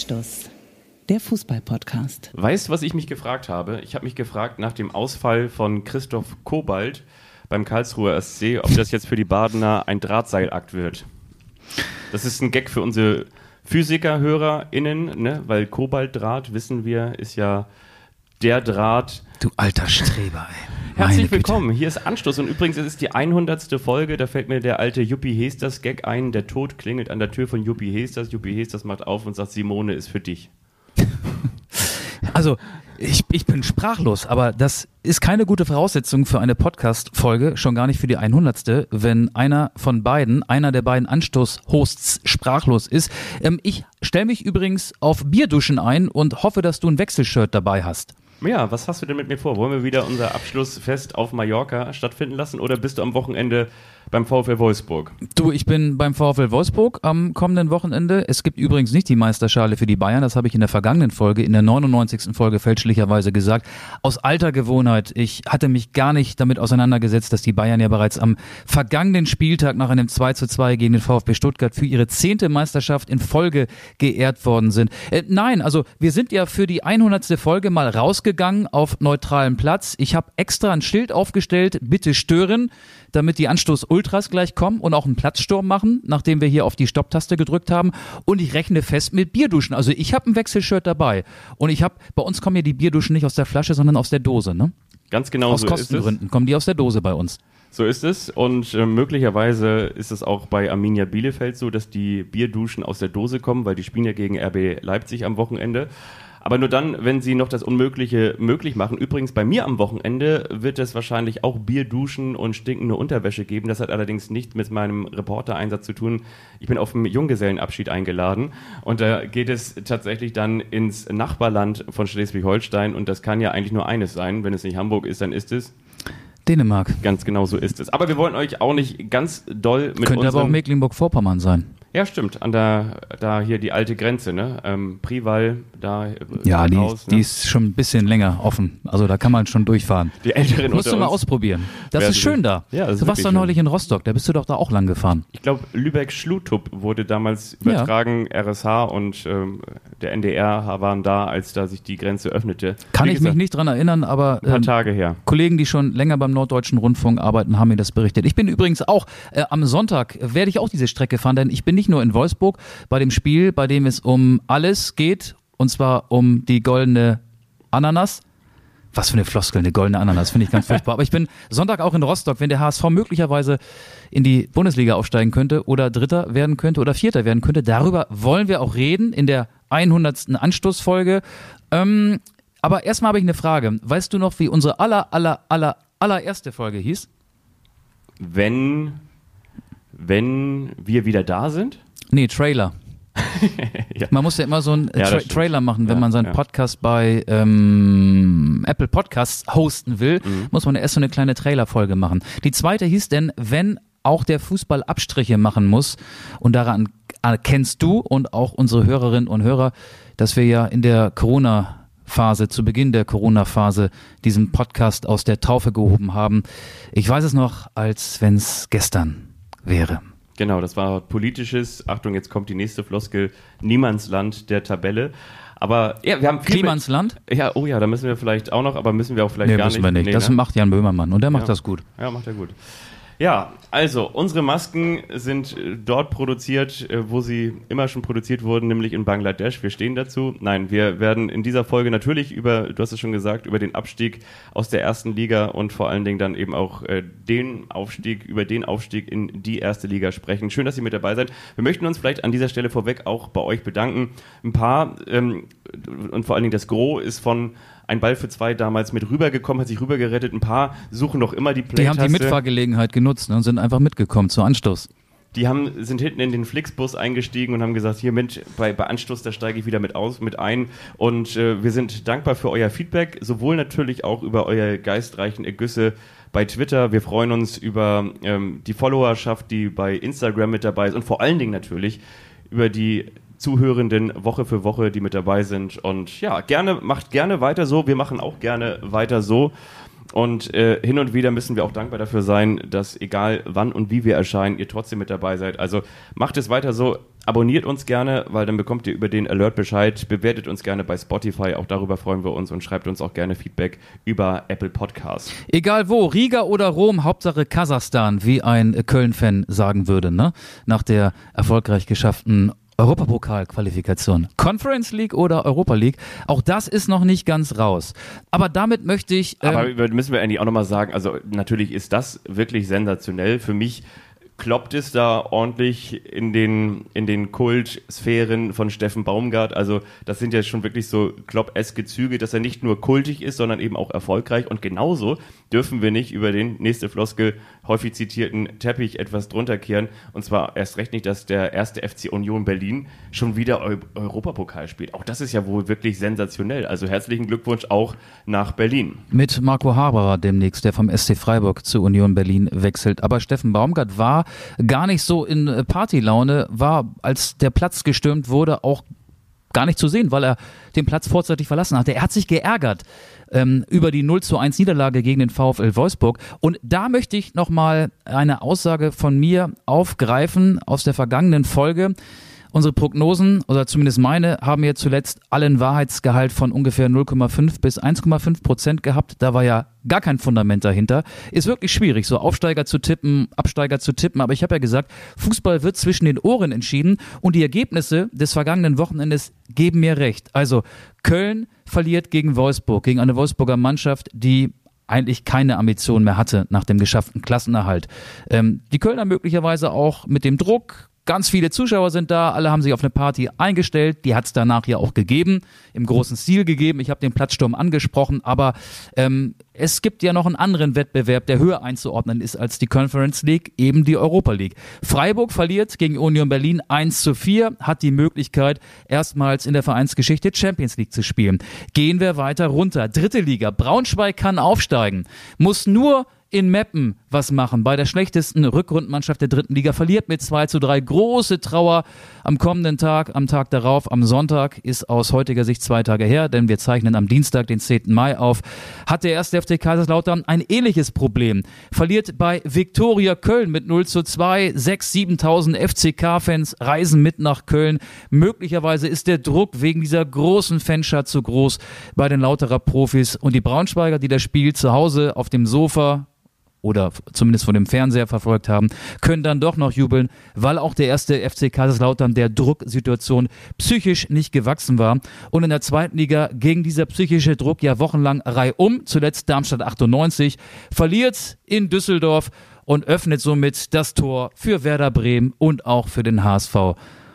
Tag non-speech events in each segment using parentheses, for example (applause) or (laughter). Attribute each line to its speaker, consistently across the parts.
Speaker 1: Anstoß, der Fußball-Podcast.
Speaker 2: Weißt du, was ich mich gefragt habe? Ich habe mich gefragt nach dem Ausfall von Christoph Kobalt beim Karlsruher SC, ob das jetzt für die Badener ein Drahtseilakt wird. Das ist ein Gag für unsere Physiker-HörerInnen, ne? weil Kobaltdraht, wissen wir, ist ja der Draht.
Speaker 3: Du alter Streber, ey.
Speaker 2: Herzlich willkommen, hier ist Anstoß und übrigens es ist die 100. Folge, da fällt mir der alte Juppie Hesters Gag ein, der Tod klingelt an der Tür von Juppie Hesters, Juppie Hesters macht auf und sagt, Simone ist für dich. (laughs)
Speaker 3: Also, ich, ich bin sprachlos, aber das ist keine gute Voraussetzung für eine Podcast-Folge, schon gar nicht für die 100. Wenn einer von beiden, einer der beiden Anstoß-Hosts sprachlos ist. Ähm, ich stelle mich übrigens auf Bierduschen ein und hoffe, dass du ein Wechselshirt dabei hast.
Speaker 2: Ja, was hast du denn mit mir vor? Wollen wir wieder unser Abschlussfest auf Mallorca stattfinden lassen oder bist du am Wochenende beim VfL Wolfsburg?
Speaker 3: Du, ich bin beim VfL Wolfsburg am kommenden Wochenende. Es gibt übrigens nicht die Meisterschale für die Bayern, das habe ich in der vergangenen Folge, in der 99. Folge fälschlicherweise gesagt. Aus alter Gewohnheit, ich hatte mich gar nicht damit auseinandergesetzt, dass die Bayern ja bereits am vergangenen Spieltag nach einem 2 zu 2 gegen den VfB Stuttgart für ihre zehnte Meisterschaft in Folge geehrt worden sind. Äh, nein, also wir sind ja für die 100. Folge mal rausgegangen auf neutralem Platz. Ich habe extra ein Schild aufgestellt, bitte stören, damit die Anstoß-Ultras gleich kommen und auch einen Platzsturm machen, nachdem wir hier auf die Stopptaste gedrückt haben. Und ich rechne fest mit Bierduschen. Also ich habe ein Wechselshirt dabei. Und ich habe, bei uns kommen ja die Bierduschen nicht aus der Flasche, sondern aus der Dose, ne?
Speaker 2: Ganz genau
Speaker 3: aus
Speaker 2: so
Speaker 3: Kostengründen kommen die aus der Dose bei uns.
Speaker 2: So ist es und äh, möglicherweise ist es auch bei Arminia Bielefeld so, dass die Bierduschen aus der Dose kommen, weil die spielen ja gegen RB Leipzig am Wochenende. Aber nur dann, wenn sie noch das Unmögliche möglich machen. Übrigens, bei mir am Wochenende wird es wahrscheinlich auch Bier, Duschen und stinkende Unterwäsche geben. Das hat allerdings nicht mit meinem Reportereinsatz zu tun. Ich bin auf dem Junggesellenabschied eingeladen und da geht es tatsächlich dann ins Nachbarland von Schleswig-Holstein und das kann ja eigentlich nur eines sein. Wenn es nicht Hamburg ist, dann ist es
Speaker 3: Dänemark.
Speaker 2: Ganz genau so ist es. Aber wir wollen euch auch nicht ganz doll mit
Speaker 3: Könnte aber auch Mecklenburg-Vorpommern sein.
Speaker 2: Ja, stimmt. An der, da hier die alte Grenze, ne? Ähm, Prival, da.
Speaker 3: Äh, ja, die, raus, ne? die ist schon ein bisschen länger offen. Also da kann man schon durchfahren.
Speaker 2: Die Älteren
Speaker 3: Musst du mal ausprobieren. Das ist schön da. Ja, das du warst doch neulich in Rostock, da bist du doch da auch lang gefahren.
Speaker 2: Ich glaube, Lübeck-Schlutup wurde damals übertragen. Ja. RSH und ähm, der NDR waren da, als da sich die Grenze öffnete.
Speaker 3: Kann Wie ich gesagt, mich nicht dran erinnern, aber.
Speaker 2: Ein paar ähm, Tage her.
Speaker 3: Kollegen, die schon länger beim Norddeutschen Rundfunk arbeiten, haben mir das berichtet. Ich bin übrigens auch, äh, am Sonntag werde ich auch diese Strecke fahren, denn ich bin nicht nur in Wolfsburg bei dem Spiel, bei dem es um alles geht, und zwar um die goldene Ananas. Was für eine Floskel, eine goldene Ananas, finde ich ganz (laughs) furchtbar. Aber ich bin Sonntag auch in Rostock, wenn der HSV möglicherweise in die Bundesliga aufsteigen könnte oder Dritter werden könnte oder Vierter werden könnte. Darüber wollen wir auch reden in der 100. Anstoßfolge. Ähm, aber erstmal habe ich eine Frage. Weißt du noch, wie unsere aller, aller, aller, allererste Folge hieß?
Speaker 2: Wenn, wenn wir wieder da sind?
Speaker 3: Nee, Trailer. (laughs) ja. Man muss ja immer so einen ja, Tra Trailer machen, wenn ja, man seinen Podcast bei ähm, Apple Podcasts hosten will, mhm. muss man erst so eine kleine Trailer-Folge machen. Die zweite hieß denn, wenn auch der Fußball Abstriche machen muss und daran erkennst du und auch unsere Hörerinnen und Hörer, dass wir ja in der Corona Phase, zu Beginn der Corona-Phase, diesen Podcast aus der Taufe gehoben haben. Ich weiß es noch, als wenn es gestern wäre.
Speaker 2: Genau, das war politisches, Achtung, jetzt kommt die nächste Floskel, Niemandsland der Tabelle. Aber ja, wir haben
Speaker 3: Klimansland?
Speaker 2: Ja, oh ja, da müssen wir vielleicht auch noch, aber müssen wir auch vielleicht nee, gar
Speaker 3: müssen
Speaker 2: nicht.
Speaker 3: Wir nicht. Nee, das ne? macht Jan Böhmermann und der macht
Speaker 2: ja.
Speaker 3: das gut.
Speaker 2: Ja, macht er gut. Ja, also unsere Masken sind äh, dort produziert, äh, wo sie immer schon produziert wurden, nämlich in Bangladesch. Wir stehen dazu. Nein, wir werden in dieser Folge natürlich über, du hast es schon gesagt, über den Abstieg aus der ersten Liga und vor allen Dingen dann eben auch äh, den Aufstieg, über den Aufstieg in die erste Liga sprechen. Schön, dass ihr mit dabei seid. Wir möchten uns vielleicht an dieser Stelle vorweg auch bei euch bedanken. Ein paar ähm, und vor allen Dingen das Gros ist von ein Ball für zwei damals mit rübergekommen, hat sich rübergerettet. Ein paar suchen noch immer die
Speaker 3: Play Die haben die Mitfahrgelegenheit genutzt ne, und sind einfach mitgekommen zur Anstoß.
Speaker 2: Die haben, sind hinten in den Flixbus eingestiegen und haben gesagt, hier mit, bei, bei Anstoß, da steige ich wieder mit aus, mit ein. Und äh, wir sind dankbar für euer Feedback, sowohl natürlich auch über euer geistreichen Ergüsse bei Twitter. Wir freuen uns über ähm, die Followerschaft, die bei Instagram mit dabei ist und vor allen Dingen natürlich über die Zuhörenden Woche für Woche, die mit dabei sind. Und ja, gerne, macht gerne weiter so. Wir machen auch gerne weiter so. Und äh, hin und wieder müssen wir auch dankbar dafür sein, dass egal wann und wie wir erscheinen, ihr trotzdem mit dabei seid. Also macht es weiter so. Abonniert uns gerne, weil dann bekommt ihr über den Alert Bescheid. Bewertet uns gerne bei Spotify, auch darüber freuen wir uns und schreibt uns auch gerne Feedback über Apple Podcasts.
Speaker 3: Egal wo, Riga oder Rom, Hauptsache Kasachstan, wie ein Köln-Fan sagen würde, ne? Nach der erfolgreich geschafften Europapokal-Qualifikation. Conference League oder Europa League. Auch das ist noch nicht ganz raus. Aber damit möchte ich.
Speaker 2: Ähm Aber müssen wir eigentlich auch nochmal sagen, also natürlich ist das wirklich sensationell. Für mich kloppt es da ordentlich in den, in den Kultsphären von Steffen Baumgart. Also das sind ja schon wirklich so Klopp-eske Züge, dass er nicht nur kultig ist, sondern eben auch erfolgreich. Und genauso dürfen wir nicht über den nächste Floskel häufig zitierten Teppich etwas drunter kehren. Und zwar erst recht nicht, dass der erste FC Union Berlin schon wieder Eu Europapokal spielt. Auch das ist ja wohl wirklich sensationell. Also herzlichen Glückwunsch auch nach Berlin.
Speaker 3: Mit Marco Haberer demnächst, der vom SC Freiburg zu Union Berlin wechselt. Aber Steffen Baumgart war gar nicht so in Partylaune, war, als der Platz gestürmt wurde, auch gar nicht zu sehen, weil er den Platz vorzeitig verlassen hatte. Er hat sich geärgert ähm, über die 0 zu 1 Niederlage gegen den VfL Wolfsburg. Und da möchte ich nochmal eine Aussage von mir aufgreifen aus der vergangenen Folge. Unsere Prognosen, oder zumindest meine, haben ja zuletzt allen Wahrheitsgehalt von ungefähr 0,5 bis 1,5 Prozent gehabt. Da war ja gar kein Fundament dahinter. Ist wirklich schwierig, so Aufsteiger zu tippen, Absteiger zu tippen. Aber ich habe ja gesagt, Fußball wird zwischen den Ohren entschieden und die Ergebnisse des vergangenen Wochenendes geben mir recht. Also Köln verliert gegen Wolfsburg, gegen eine Wolfsburger Mannschaft, die eigentlich keine Ambition mehr hatte nach dem geschafften Klassenerhalt. Ähm, die Kölner möglicherweise auch mit dem Druck, Ganz viele Zuschauer sind da, alle haben sich auf eine Party eingestellt. Die hat es danach ja auch gegeben, im großen Stil gegeben. Ich habe den Platzsturm angesprochen, aber ähm, es gibt ja noch einen anderen Wettbewerb, der höher einzuordnen ist als die Conference League, eben die Europa League. Freiburg verliert gegen Union Berlin 1 zu 4, hat die Möglichkeit, erstmals in der Vereinsgeschichte Champions League zu spielen. Gehen wir weiter runter. Dritte Liga. Braunschweig kann aufsteigen, muss nur in Meppen was machen. Bei der schlechtesten Rückrundenmannschaft der dritten Liga verliert mit 2 zu 3. Große Trauer am kommenden Tag, am Tag darauf, am Sonntag, ist aus heutiger Sicht zwei Tage her, denn wir zeichnen am Dienstag, den 10. Mai auf, hat der erste FC Kaiserslautern ein ähnliches Problem. Verliert bei Viktoria Köln mit 0 zu 2. 6.000, 7.000 FCK-Fans reisen mit nach Köln. Möglicherweise ist der Druck wegen dieser großen Fanschar zu groß bei den Lauterer Profis und die Braunschweiger, die das Spiel zu Hause auf dem Sofa oder zumindest von dem Fernseher verfolgt haben, können dann doch noch jubeln, weil auch der erste FC Kaiserslautern der Drucksituation psychisch nicht gewachsen war und in der zweiten Liga ging dieser psychische Druck ja wochenlang reihum, zuletzt Darmstadt 98, verliert in Düsseldorf und öffnet somit das Tor für Werder Bremen und auch für den HSV.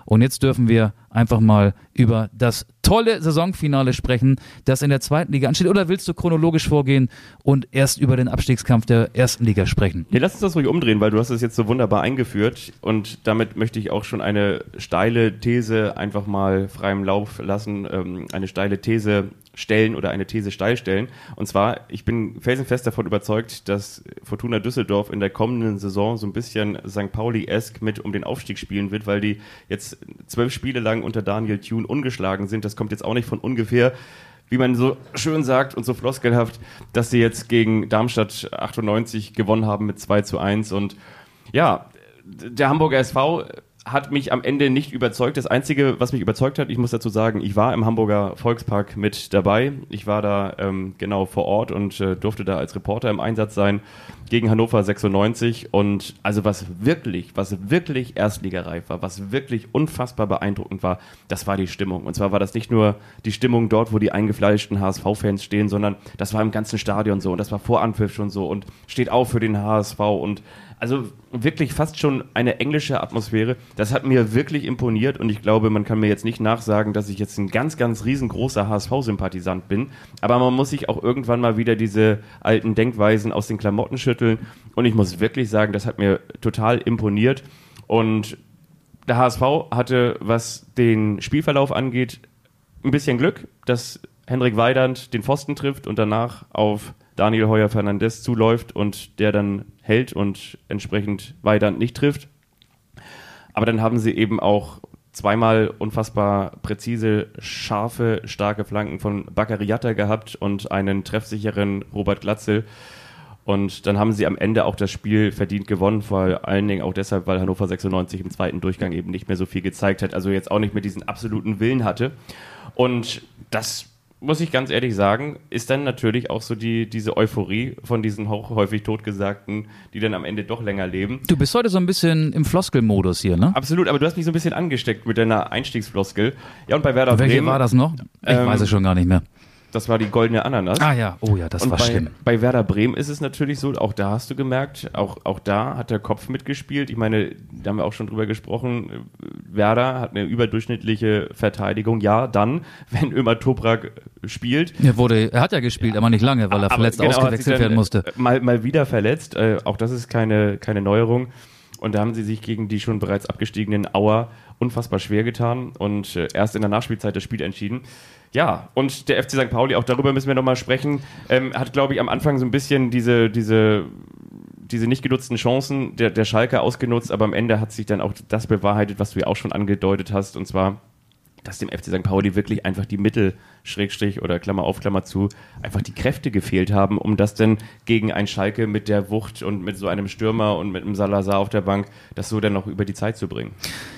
Speaker 3: Und jetzt dürfen wir einfach mal über das tolle Saisonfinale sprechen, das in der zweiten Liga ansteht. Oder willst du chronologisch vorgehen und erst über den Abstiegskampf der ersten Liga sprechen?
Speaker 2: Nee, lass uns das ruhig umdrehen, weil du hast es jetzt so wunderbar eingeführt und damit möchte ich auch schon eine steile These einfach mal freiem Lauf lassen, ähm, eine steile These stellen oder eine These steil stellen. Und zwar, ich bin felsenfest davon überzeugt, dass Fortuna Düsseldorf in der kommenden Saison so ein bisschen St. Pauli-esk mit um den Aufstieg spielen wird, weil die jetzt zwölf Spiele lang unter Daniel Thune ungeschlagen sind. Das kommt jetzt auch nicht von ungefähr wie man so schön sagt und so floskelhaft, dass sie jetzt gegen Darmstadt 98 gewonnen haben mit 2 zu 1. Und ja, der Hamburger SV hat mich am Ende nicht überzeugt. Das Einzige, was mich überzeugt hat, ich muss dazu sagen, ich war im Hamburger Volkspark mit dabei. Ich war da ähm, genau vor Ort und äh, durfte da als Reporter im Einsatz sein gegen Hannover 96. Und also was wirklich, was wirklich erstligareif war, was wirklich unfassbar beeindruckend war, das war die Stimmung. Und zwar war das nicht nur die Stimmung dort, wo die eingefleischten HSV-Fans stehen, sondern das war im ganzen Stadion so und das war vor Anpfiff schon so und steht auf für den HSV und also wirklich fast schon eine englische Atmosphäre. Das hat mir wirklich imponiert und ich glaube, man kann mir jetzt nicht nachsagen, dass ich jetzt ein ganz, ganz riesengroßer HSV-Sympathisant bin. Aber man muss sich auch irgendwann mal wieder diese alten Denkweisen aus den Klamotten schütteln. Und ich muss wirklich sagen, das hat mir total imponiert. Und der HSV hatte, was den Spielverlauf angeht, ein bisschen Glück, dass Hendrik Weidand den Pfosten trifft und danach auf Daniel Heuer Fernandes zuläuft und der dann hält und entsprechend Weidand nicht trifft. Aber dann haben sie eben auch zweimal unfassbar präzise, scharfe, starke Flanken von Baccariata gehabt und einen treffsicheren Robert Glatzel. Und dann haben sie am Ende auch das Spiel verdient gewonnen, vor allen Dingen auch deshalb, weil Hannover 96 im zweiten Durchgang eben nicht mehr so viel gezeigt hat, also jetzt auch nicht mehr diesen absoluten Willen hatte. Und das muss ich ganz ehrlich sagen, ist dann natürlich auch so die, diese Euphorie von diesen häufig Totgesagten, die dann am Ende doch länger leben.
Speaker 3: Du bist heute so ein bisschen im Floskelmodus hier, ne?
Speaker 2: Absolut, aber du hast mich so ein bisschen angesteckt mit deiner Einstiegsfloskel. Ja, und bei Werder
Speaker 3: Welche
Speaker 2: Bremen.
Speaker 3: war das noch? Ich
Speaker 2: Ähm,
Speaker 3: weiß es schon gar nicht mehr.
Speaker 2: Das war die goldene Ananas.
Speaker 3: Ah ja, oh ja, das
Speaker 2: und
Speaker 3: war
Speaker 2: bei,
Speaker 3: schlimm.
Speaker 2: bei Werder Bremen ist es natürlich so, auch da hast du gemerkt, auch, auch da hat der Kopf mitgespielt. Ich meine, da haben wir auch schon drüber gesprochen. Werder hat eine überdurchschnittliche Verteidigung. Ja, dann, (laughs) wenn Ömer Toprak spielt.
Speaker 3: Er, wurde, er hat ja gespielt, aber nicht lange, weil er
Speaker 2: Aber
Speaker 3: verletzt
Speaker 2: genau,
Speaker 3: ausgewechselt werden musste.
Speaker 2: äh, Mal, mal wieder verletzt. Äh, auch das ist keine, keine Neuerung. Und da haben sie sich gegen die schon bereits abgestiegenen Auer unfassbar schwer getan und äh, erst in der Nachspielzeit das Spiel entschieden. Ja, und der FC St. Pauli, auch darüber müssen wir nochmal sprechen, ähm, hat, glaube ich, am Anfang so ein bisschen diese, diese, diese nicht genutzten Chancen der, der Schalke ausgenutzt, aber am Ende hat sich dann auch das bewahrheitet, was du ja auch schon angedeutet hast, und zwar, dass dem FC St. Pauli wirklich einfach die Mittel, Schrägstrich oder Klammer auf, Klammer zu, einfach die Kräfte gefehlt haben, um das denn gegen ein Schalke mit der Wucht und mit so einem Stürmer und mit einem Salazar auf der Bank, das so dann noch über die Zeit zu bringen.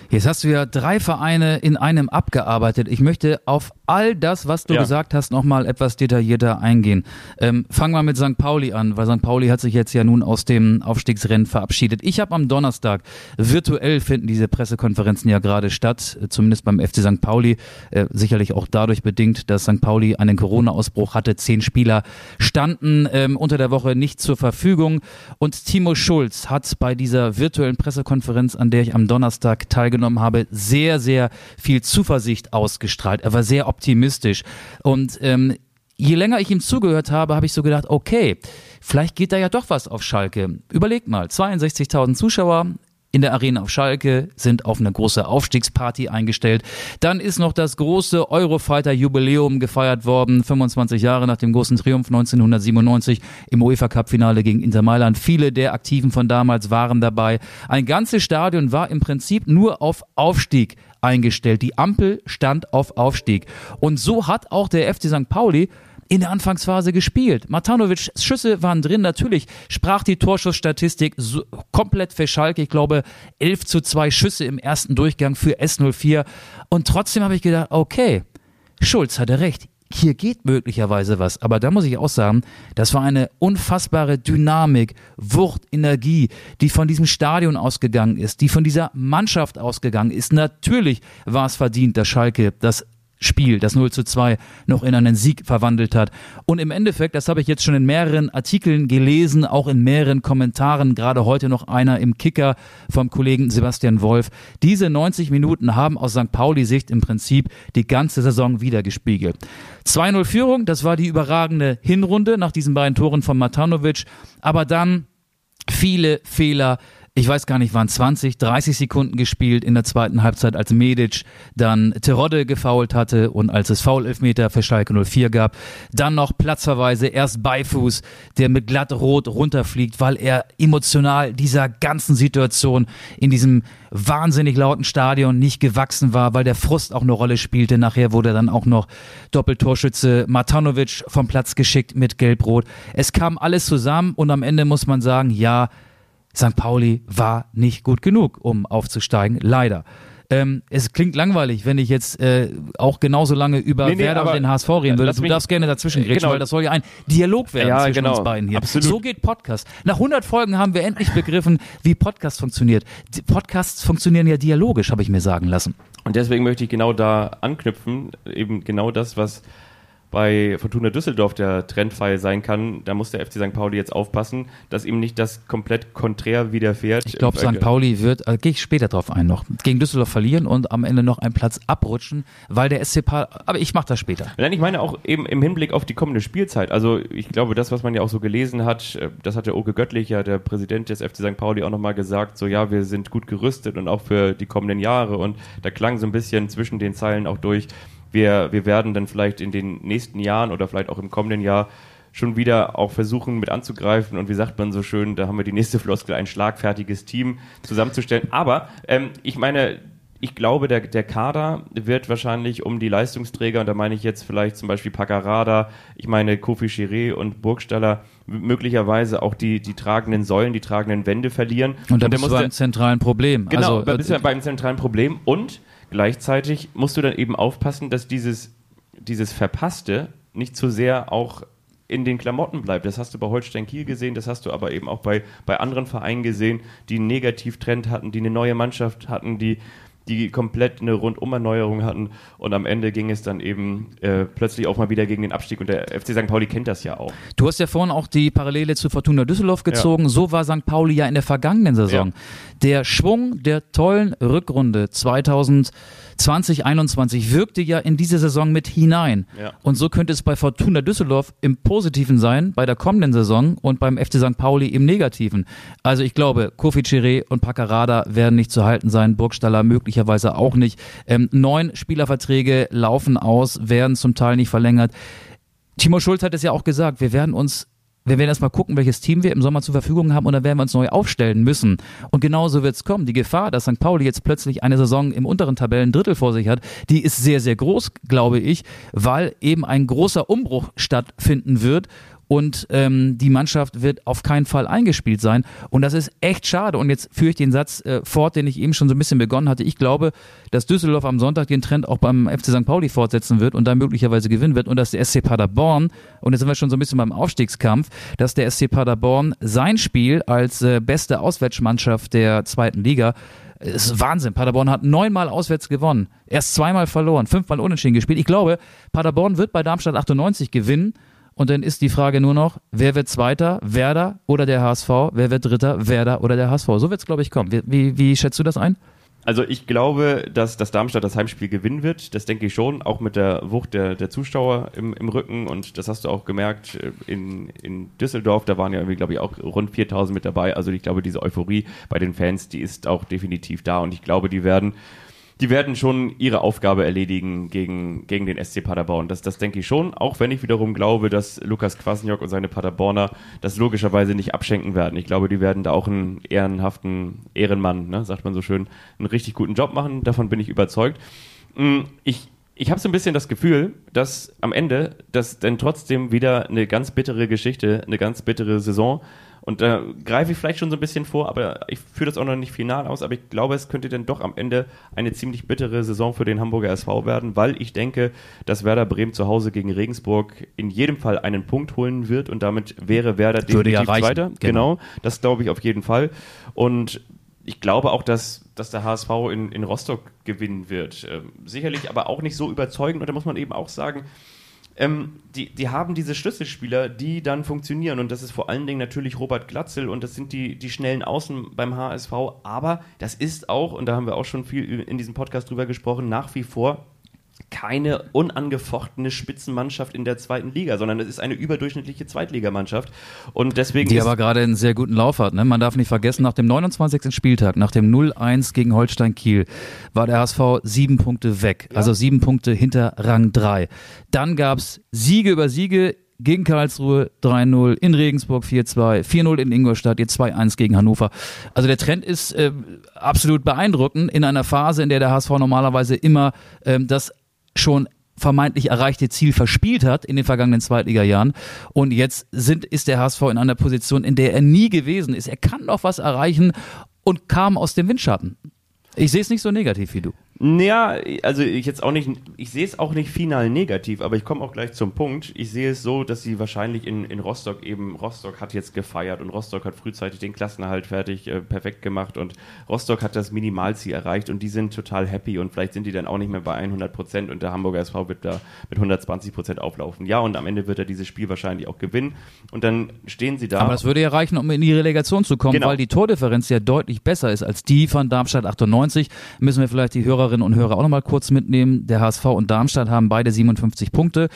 Speaker 3: Jetzt hast du ja drei Vereine in einem abgearbeitet. Ich möchte auf all das, was du
Speaker 2: Ja.
Speaker 3: gesagt hast, nochmal etwas detaillierter eingehen. Ähm, fangen wir mit St. Pauli an, weil St. Pauli hat sich jetzt ja nun aus dem Aufstiegsrennen verabschiedet. Ich habe am Donnerstag, virtuell finden diese Pressekonferenzen ja gerade statt, äh, zumindest beim FC St. Pauli, äh, sicherlich auch dadurch bedingt, dass St. Pauli einen Corona-Ausbruch hatte. Zehn Spieler standen ähm, unter der Woche nicht zur Verfügung und Timo Schulz hat bei dieser virtuellen Pressekonferenz, an der ich am Donnerstag teilgenommen habe, sehr, sehr viel Zuversicht ausgestrahlt. Er war sehr optimistisch und ähm, je länger ich ihm zugehört habe, habe ich so gedacht, okay, vielleicht geht da ja doch was auf Schalke. Überlegt mal, 62.000 Zuschauer, in der Arena auf Schalke, sind auf eine große Aufstiegsparty eingestellt. Dann ist noch das große Eurofighter-Jubiläum gefeiert worden, 25 Jahre nach dem großen Triumph 1997 im UEFA-Cup-Finale gegen Inter Mailand. Viele der Aktiven von damals waren dabei. Ein ganzes Stadion war im Prinzip nur auf Aufstieg eingestellt. Die Ampel stand auf Aufstieg. Und so hat auch der FC St. Pauli in der Anfangsphase gespielt. Matanovic Schüsse waren drin, natürlich sprach die Torschussstatistik so, komplett für Schalke. Ich glaube, 11 zu 2 Schüsse im ersten Durchgang für S04. Und trotzdem habe ich gedacht, okay, Schulz hatte recht. Hier geht möglicherweise was. Aber da muss ich auch sagen, das war eine unfassbare Dynamik, Wucht, Energie, die von diesem Stadion ausgegangen ist, die von dieser Mannschaft ausgegangen ist. Natürlich war es verdient, dass Schalke das Spiel, das 0 zu 2, noch in einen Sieg verwandelt hat. Und im Endeffekt, das habe ich jetzt schon in mehreren Artikeln gelesen, auch in mehreren Kommentaren, gerade heute noch einer im Kicker vom Kollegen Sebastian Wolf. Diese 90 Minuten haben aus St. Pauli-Sicht im Prinzip die ganze Saison wiedergespiegelt. 2-0 Führung, das war die überragende Hinrunde nach diesen beiden Toren von Matanovic, aber dann viele Fehler, ich weiß gar nicht, waren 20, 30 Sekunden gespielt in der zweiten Halbzeit, als Medic dann Terodde gefoult hatte und als es Foul-Elfmeter für Schalke 04 gab. Dann noch Platzverweise, erst Beifuß, der mit glatt rot runterfliegt, weil er emotional dieser ganzen Situation in diesem wahnsinnig lauten Stadion nicht gewachsen war, weil der Frust auch eine Rolle spielte. Nachher wurde dann auch noch Doppeltorschütze Matanovic vom Platz geschickt mit Gelb-Rot. Es kam alles zusammen und am Ende muss man sagen, ja, St. Pauli war nicht gut genug, um aufzusteigen, leider. Ähm, es klingt langweilig, wenn ich jetzt äh, auch genauso lange über
Speaker 2: Nee, nee,
Speaker 3: Werder und den HSV reden würde. Du
Speaker 2: mich-
Speaker 3: darfst gerne dazwischen grätschen,
Speaker 2: Genau.
Speaker 3: weil das soll ja ein Dialog werden
Speaker 2: Ja,
Speaker 3: zwischen
Speaker 2: genau.
Speaker 3: uns beiden hier.
Speaker 2: Absolut.
Speaker 3: So geht Podcast. Nach 100 Folgen haben wir endlich begriffen, wie Podcast funktioniert. Die Podcasts funktionieren ja dialogisch, habe ich mir sagen lassen.
Speaker 2: Und deswegen möchte ich genau da anknüpfen, eben genau das, was bei Fortuna Düsseldorf der Trendfall sein kann. Da muss der FC St. Pauli jetzt aufpassen, dass ihm nicht das komplett konträr widerfährt.
Speaker 3: Ich glaube, St. Pauli wird, äh, gehe ich später drauf ein noch, gegen Düsseldorf verlieren und am Ende noch einen Platz abrutschen, weil der SC Pa aber ich mache das später.
Speaker 2: Nein, ich meine auch eben im Hinblick auf die kommende Spielzeit. Also ich glaube, das, was man ja auch so gelesen hat, äh, das hat der Oke Göttlich, ja der Präsident des FC St. Pauli, auch nochmal gesagt, so ja, wir sind gut gerüstet und auch für die kommenden Jahre. Und da klang so ein bisschen zwischen den Zeilen auch durch, wir, wir werden dann vielleicht in den nächsten Jahren oder vielleicht auch im kommenden Jahr schon wieder auch versuchen mit anzugreifen und wie sagt man so schön, da haben wir die nächste Floskel, ein schlagfertiges Team zusammenzustellen. Aber ähm, ich meine, ich glaube, der, der Kader wird wahrscheinlich um die Leistungsträger, und da meine ich jetzt vielleicht zum Beispiel Paccarada, ich meine Kofi Chiré und Burgstaller, möglicherweise auch die, die tragenden Säulen, die tragenden Wände verlieren.
Speaker 3: Und dann bist du beim zentralen Problem.
Speaker 2: Genau, also, da bist du beim zentralen Problem und gleichzeitig musst du dann eben aufpassen, dass dieses, dieses Verpasste nicht zu sehr auch in den Klamotten bleibt. Das hast du bei Holstein Kiel gesehen, das hast du aber eben auch bei, bei anderen Vereinen gesehen, die einen Negativtrend hatten, die eine neue Mannschaft hatten, die die komplett eine Rundumerneuerung hatten und am Ende ging es dann eben äh, plötzlich auch mal wieder gegen den Abstieg und der FC St. Pauli kennt das ja auch.
Speaker 3: Du hast ja vorhin auch die Parallele zu Fortuna Düsseldorf gezogen, ja. so war St. Pauli ja in der vergangenen Saison. Ja. Der Schwung der tollen Rückrunde 2000 2021 wirkte ja in diese Saison mit hinein. Ja. Und so könnte es bei Fortuna Düsseldorf im Positiven sein, bei der kommenden Saison und beim FC St. Pauli im Negativen. Also ich glaube, Kofi Chiré und Paccarada werden nicht zu halten sein, Burgstaller möglicherweise auch nicht. Ähm, neun Spielerverträge laufen aus, werden zum Teil nicht verlängert. Timo Schulz hat es ja auch gesagt, wir werden uns wir werden erstmal gucken, welches Team wir im Sommer zur Verfügung haben und dann werden wir uns neu aufstellen müssen. Und genauso wird es kommen. Die Gefahr, dass St. Pauli jetzt plötzlich eine Saison im unteren Tabellendrittel vor sich hat, die ist sehr, sehr groß, glaube ich, weil eben ein großer Umbruch stattfinden wird und ähm, die Mannschaft wird auf keinen Fall eingespielt sein. Und das ist echt schade. Und jetzt führe ich den Satz äh, fort, den ich eben schon so ein bisschen begonnen hatte. Ich glaube, dass Düsseldorf am Sonntag den Trend auch beim FC St. Pauli fortsetzen wird und da möglicherweise gewinnen wird und dass der SC Paderborn, und jetzt sind wir schon so ein bisschen beim Aufstiegskampf, dass der SC Paderborn sein Spiel als äh, beste Auswärtsmannschaft der zweiten Liga es ist Wahnsinn. Paderborn hat neunmal auswärts gewonnen. Erst zweimal verloren, fünfmal unentschieden gespielt. Ich glaube, Paderborn wird bei Darmstadt 98 gewinnen und dann ist die Frage nur noch, wer wird Zweiter, Werder oder der HSV? Wer wird Dritter, Werder oder der HSV? So wird es, glaube ich, kommen. Wie, wie, schätzt du das ein?
Speaker 2: Also ich glaube, dass, dass Darmstadt das Heimspiel gewinnen wird. Das denke ich schon, auch mit der Wucht der, der Zuschauer im, im Rücken. Und das hast du auch gemerkt äh, in, in Düsseldorf. Da waren ja irgendwie, glaube ich, auch rund 4000 mit dabei. Also ich glaube, diese Euphorie bei den Fans, die ist auch definitiv da. Und ich glaube, die werden die werden schon ihre Aufgabe erledigen gegen, gegen den SC Paderborn. Das, das denke ich schon, auch wenn ich wiederum glaube, dass Lukas Kwasniok und seine Paderborner das logischerweise nicht abschenken werden. Ich glaube, die werden da auch einen ehrenhaften Ehrenmann, ne, sagt man so schön, einen richtig guten Job machen. Davon bin ich überzeugt. Mm, ich, ich habe so ein bisschen das Gefühl, dass am Ende das dann trotzdem wieder eine ganz bittere Geschichte, eine ganz bittere Saison und da greife ich vielleicht schon so ein bisschen vor, aber ich führe das auch noch nicht final aus. Aber ich glaube, es könnte dann doch am Ende eine ziemlich bittere Saison für den Hamburger SV werden, weil ich denke, dass Werder Bremen zu Hause gegen Regensburg in jedem Fall einen Punkt holen wird und damit wäre Werder
Speaker 3: Würde definitiv ja Zweiter.
Speaker 2: Genau. genau, das glaube ich auf jeden Fall. Und ich glaube auch, dass, dass der HSV in, in Rostock gewinnen wird. Ähm, sicherlich aber auch nicht so überzeugend. Und da muss man eben auch sagen, ähm, die, die haben diese Schlüsselspieler, die dann funktionieren. Und das ist vor allen Dingen natürlich Robert Glatzel und das sind die, die schnellen Außen beim HSV. Aber das ist auch, und da haben wir auch schon viel in diesem Podcast drüber gesprochen, nach wie vor keine unangefochtene Spitzenmannschaft in der zweiten Liga, sondern es ist eine überdurchschnittliche Zweitligamannschaft. Und deswegen.
Speaker 3: Die aber gerade einen sehr guten Lauf hat. Ne? Man darf nicht vergessen, nach dem 29. Spieltag, nach dem 0-1 gegen Holstein Kiel, war der HSV sieben Punkte weg. Ja. Also sieben Punkte hinter Rang 3. Dann gab's Siege über Siege gegen Karlsruhe 3-0, in Regensburg 4-2, 4-0 in Ingolstadt, jetzt 2-1 gegen Hannover. Also der Trend ist äh, absolut beeindruckend in einer Phase, in der der HSV normalerweise immer ähm, das schon vermeintlich erreichte Ziel verspielt hat in den vergangenen Zweitliga-Jahren. Und jetzt sind, ist der HSV in einer Position, in der er nie gewesen ist. Er kann doch was erreichen und kam aus dem Windschatten. Ich sehe es nicht so negativ wie du.
Speaker 2: Ja, also ich jetzt auch nicht, ich sehe es auch nicht final negativ, aber ich komme auch gleich zum Punkt. Ich sehe es so, dass sie wahrscheinlich in, in Rostock eben, Rostock hat jetzt gefeiert und Rostock hat frühzeitig den Klassenerhalt fertig, äh, perfekt gemacht und Rostock hat das Minimalziel erreicht und die sind total happy und vielleicht sind die dann auch nicht mehr bei 100 Prozent und der Hamburger SV wird da mit 120 Prozent auflaufen. Ja, und am Ende wird er dieses Spiel wahrscheinlich auch gewinnen und dann stehen sie da.
Speaker 3: Aber das würde ja reichen, um in die Relegation zu kommen, genau. weil die Tordifferenz ja deutlich besser ist als die von Darmstadt 98. Müssen wir vielleicht die Hörer Hörerinnen und Hörer auch nochmal kurz mitnehmen. Der HSV und Darmstadt haben beide 57 Punkte.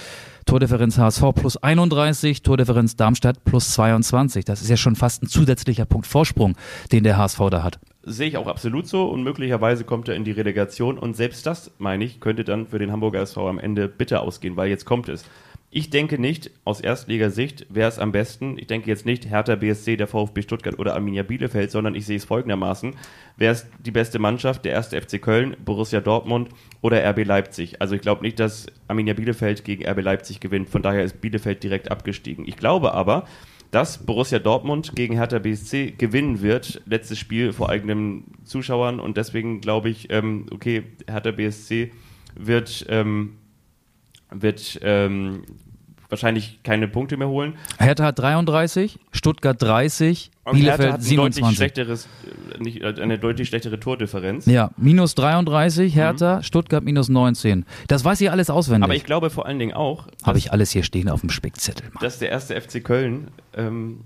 Speaker 3: Tordifferenz HSV plus 31, Tordifferenz Darmstadt plus 22. Das ist ja schon fast ein zusätzlicher Punkt Vorsprung, den der HSV da hat.
Speaker 2: Sehe ich auch absolut so und möglicherweise kommt er in die Relegation und selbst das, meine ich, könnte dann für den Hamburger SV am Ende bitter ausgehen, weil jetzt kommt es. Ich denke nicht, aus Erstligasicht wäre es am besten, ich denke jetzt nicht Hertha BSC, der VfB Stuttgart oder Arminia Bielefeld, sondern ich sehe es folgendermaßen. Wäre es die beste Mannschaft, der erste FC Köln, Borussia Dortmund oder RB Leipzig? Also ich glaube nicht, dass Arminia Bielefeld gegen RB Leipzig gewinnt, von daher ist Bielefeld direkt abgestiegen. Ich glaube aber, dass Borussia Dortmund gegen Hertha BSC gewinnen wird, letztes Spiel vor eigenen Zuschauern und deswegen glaube ich, ähm, okay, Hertha BSC wird ähm, wird ähm, wahrscheinlich keine Punkte mehr holen.
Speaker 3: Hertha hat 33, Stuttgart 30,
Speaker 2: Und
Speaker 3: Bielefeld
Speaker 2: hat ein deutlich
Speaker 3: 27.
Speaker 2: schlechteres, äh, äh, eine deutlich schlechtere Tordifferenz.
Speaker 3: Ja, minus 33, Hertha, Stuttgart minus 19. Das weiß ich alles
Speaker 2: Mhm. Aber
Speaker 3: auswendig.
Speaker 2: ich glaube vor allen Dingen auch,
Speaker 3: Habe ich alles hier stehen auf dem Spickzettel. Mann.
Speaker 2: dass der erste FC Köln ähm,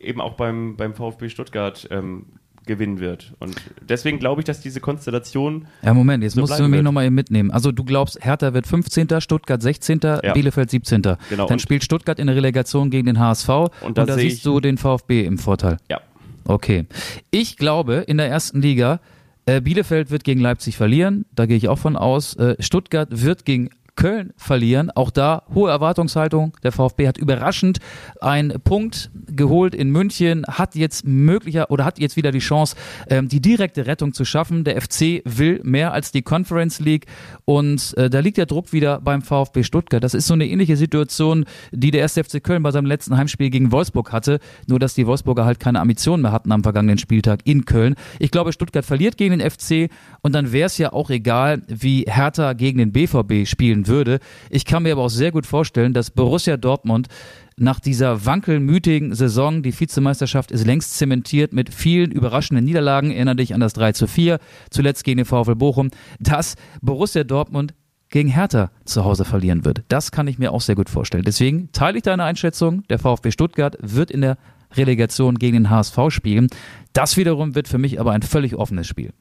Speaker 2: eben auch beim, beim VfB Stuttgart ähm, gewinnen wird. Und deswegen glaube ich, dass diese Konstellation
Speaker 3: Ja, Moment, jetzt
Speaker 2: So
Speaker 3: musst du mich nochmal eben mitnehmen. Also du glaubst, Hertha wird 15., Stuttgart 16.,
Speaker 2: Ja.
Speaker 3: Bielefeld 17.
Speaker 2: Genau,
Speaker 3: Dann
Speaker 2: und-
Speaker 3: spielt Stuttgart in der Relegation gegen den HSV und,
Speaker 2: da
Speaker 3: da siehst du den VfB im Vorteil.
Speaker 2: ja,
Speaker 3: Okay. Ich glaube, in der ersten Liga, äh, Bielefeld wird gegen Leipzig verlieren, da gehe ich auch von aus. Äh, Stuttgart wird gegen Köln verlieren. Auch da hohe Erwartungshaltung. Der VfB hat überraschend einen Punkt geholt in München, hat jetzt möglicher oder hat jetzt wieder die Chance, ähm, die direkte Rettung zu schaffen. Der FC will mehr als die Conference League und äh, da liegt der Druck wieder beim VfB Stuttgart. Das ist so eine ähnliche Situation, die der 1. FC Köln bei seinem letzten Heimspiel gegen Wolfsburg hatte, nur dass die Wolfsburger halt keine Ambitionen mehr hatten am vergangenen Spieltag in Köln. Ich glaube, Stuttgart verliert gegen den FC und dann wäre es ja auch egal, wie Hertha gegen den BVB spielen würde. Ich kann mir aber auch sehr gut vorstellen, dass Borussia Dortmund nach dieser wankelmütigen Saison, die Vizemeisterschaft ist längst zementiert mit vielen überraschenden Niederlagen, erinnere dich an das 3 zu 4, zuletzt gegen den VfL Bochum, dass Borussia Dortmund gegen Hertha zu Hause verlieren wird. Das kann ich mir auch sehr gut vorstellen. Deswegen teile ich deine Einschätzung, der VfB Stuttgart wird in der Relegation gegen den HSV spielen. Das wiederum wird für mich aber ein völlig offenes Spiel.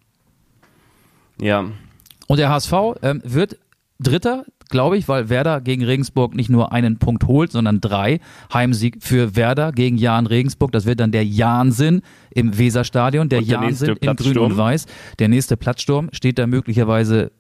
Speaker 2: ja,
Speaker 3: Und der HSV ähm, wird Dritter, glaube ich, weil Werder gegen Regensburg nicht nur einen Punkt holt, sondern drei. Heimsieg für Werder gegen Jahn Regensburg. Das wird dann der Jahnsinn im Weserstadion, der
Speaker 2: der
Speaker 3: Jahnsinn in Grün und Weiß. Der nächste Platzsturm steht da möglicherweise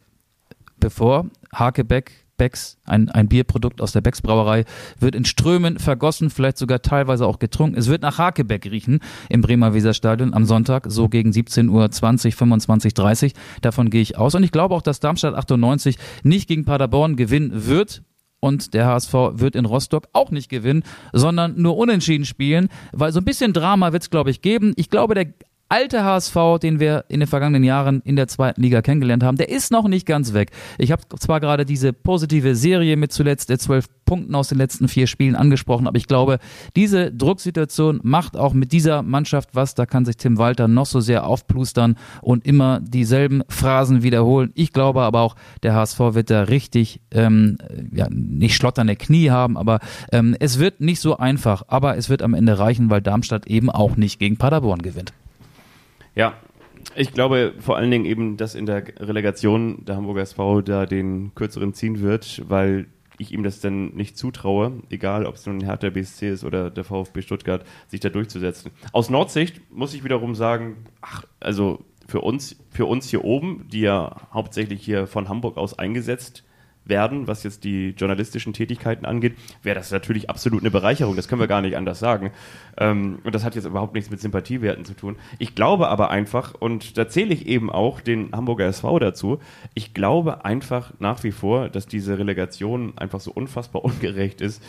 Speaker 3: bevor. Hakebeck, Becks, ein, ein Bierprodukt aus der Becks Brauerei, wird in Strömen vergossen, vielleicht sogar teilweise auch getrunken. Es wird nach Hakebeck riechen im Bremer Weserstadion am Sonntag, so gegen 17 Uhr 20, 25, 30. Davon gehe ich aus. Und ich glaube auch, dass Darmstadt 98 nicht gegen Paderborn gewinnen wird. Und der HSV wird in Rostock auch nicht gewinnen, sondern nur unentschieden spielen, weil so ein bisschen Drama wird es, glaube ich, geben. Ich glaube, der alte HSV, den wir in den vergangenen Jahren in der zweiten Liga kennengelernt haben, der ist noch nicht ganz weg. Ich habe zwar gerade diese positive Serie mit zuletzt der zwölf Punkten aus den letzten vier Spielen angesprochen, aber ich glaube, diese Drucksituation macht auch mit dieser Mannschaft was. Da kann sich Tim Walter noch so sehr aufplustern und immer dieselben Phrasen wiederholen. Ich glaube aber auch, der HSV wird da richtig, ähm, ja, nicht schlotternde Knie haben, aber ähm, es wird nicht so einfach. Aber es wird am Ende reichen, weil Darmstadt eben auch nicht gegen Paderborn gewinnt.
Speaker 2: Ja, ich glaube vor allen Dingen eben, dass in der Relegation der Hamburger SV da den kürzeren ziehen wird, weil ich ihm das dann nicht zutraue, egal ob es nun Hertha BSC ist oder der VfB Stuttgart, sich da durchzusetzen. Aus Nordsicht muss ich wiederum sagen, ach, also für uns, für uns hier oben, die ja hauptsächlich hier von Hamburg aus eingesetzt werden, was jetzt die journalistischen Tätigkeiten angeht, wäre das natürlich absolut eine Bereicherung. Das können wir gar nicht anders sagen. Ähm, und das hat jetzt überhaupt nichts mit Sympathiewerten zu tun. Ich glaube aber einfach, und da zähle ich eben auch den Hamburger SV dazu, ich glaube einfach nach wie vor, dass diese Relegation einfach so unfassbar (laughs) ungerecht ist,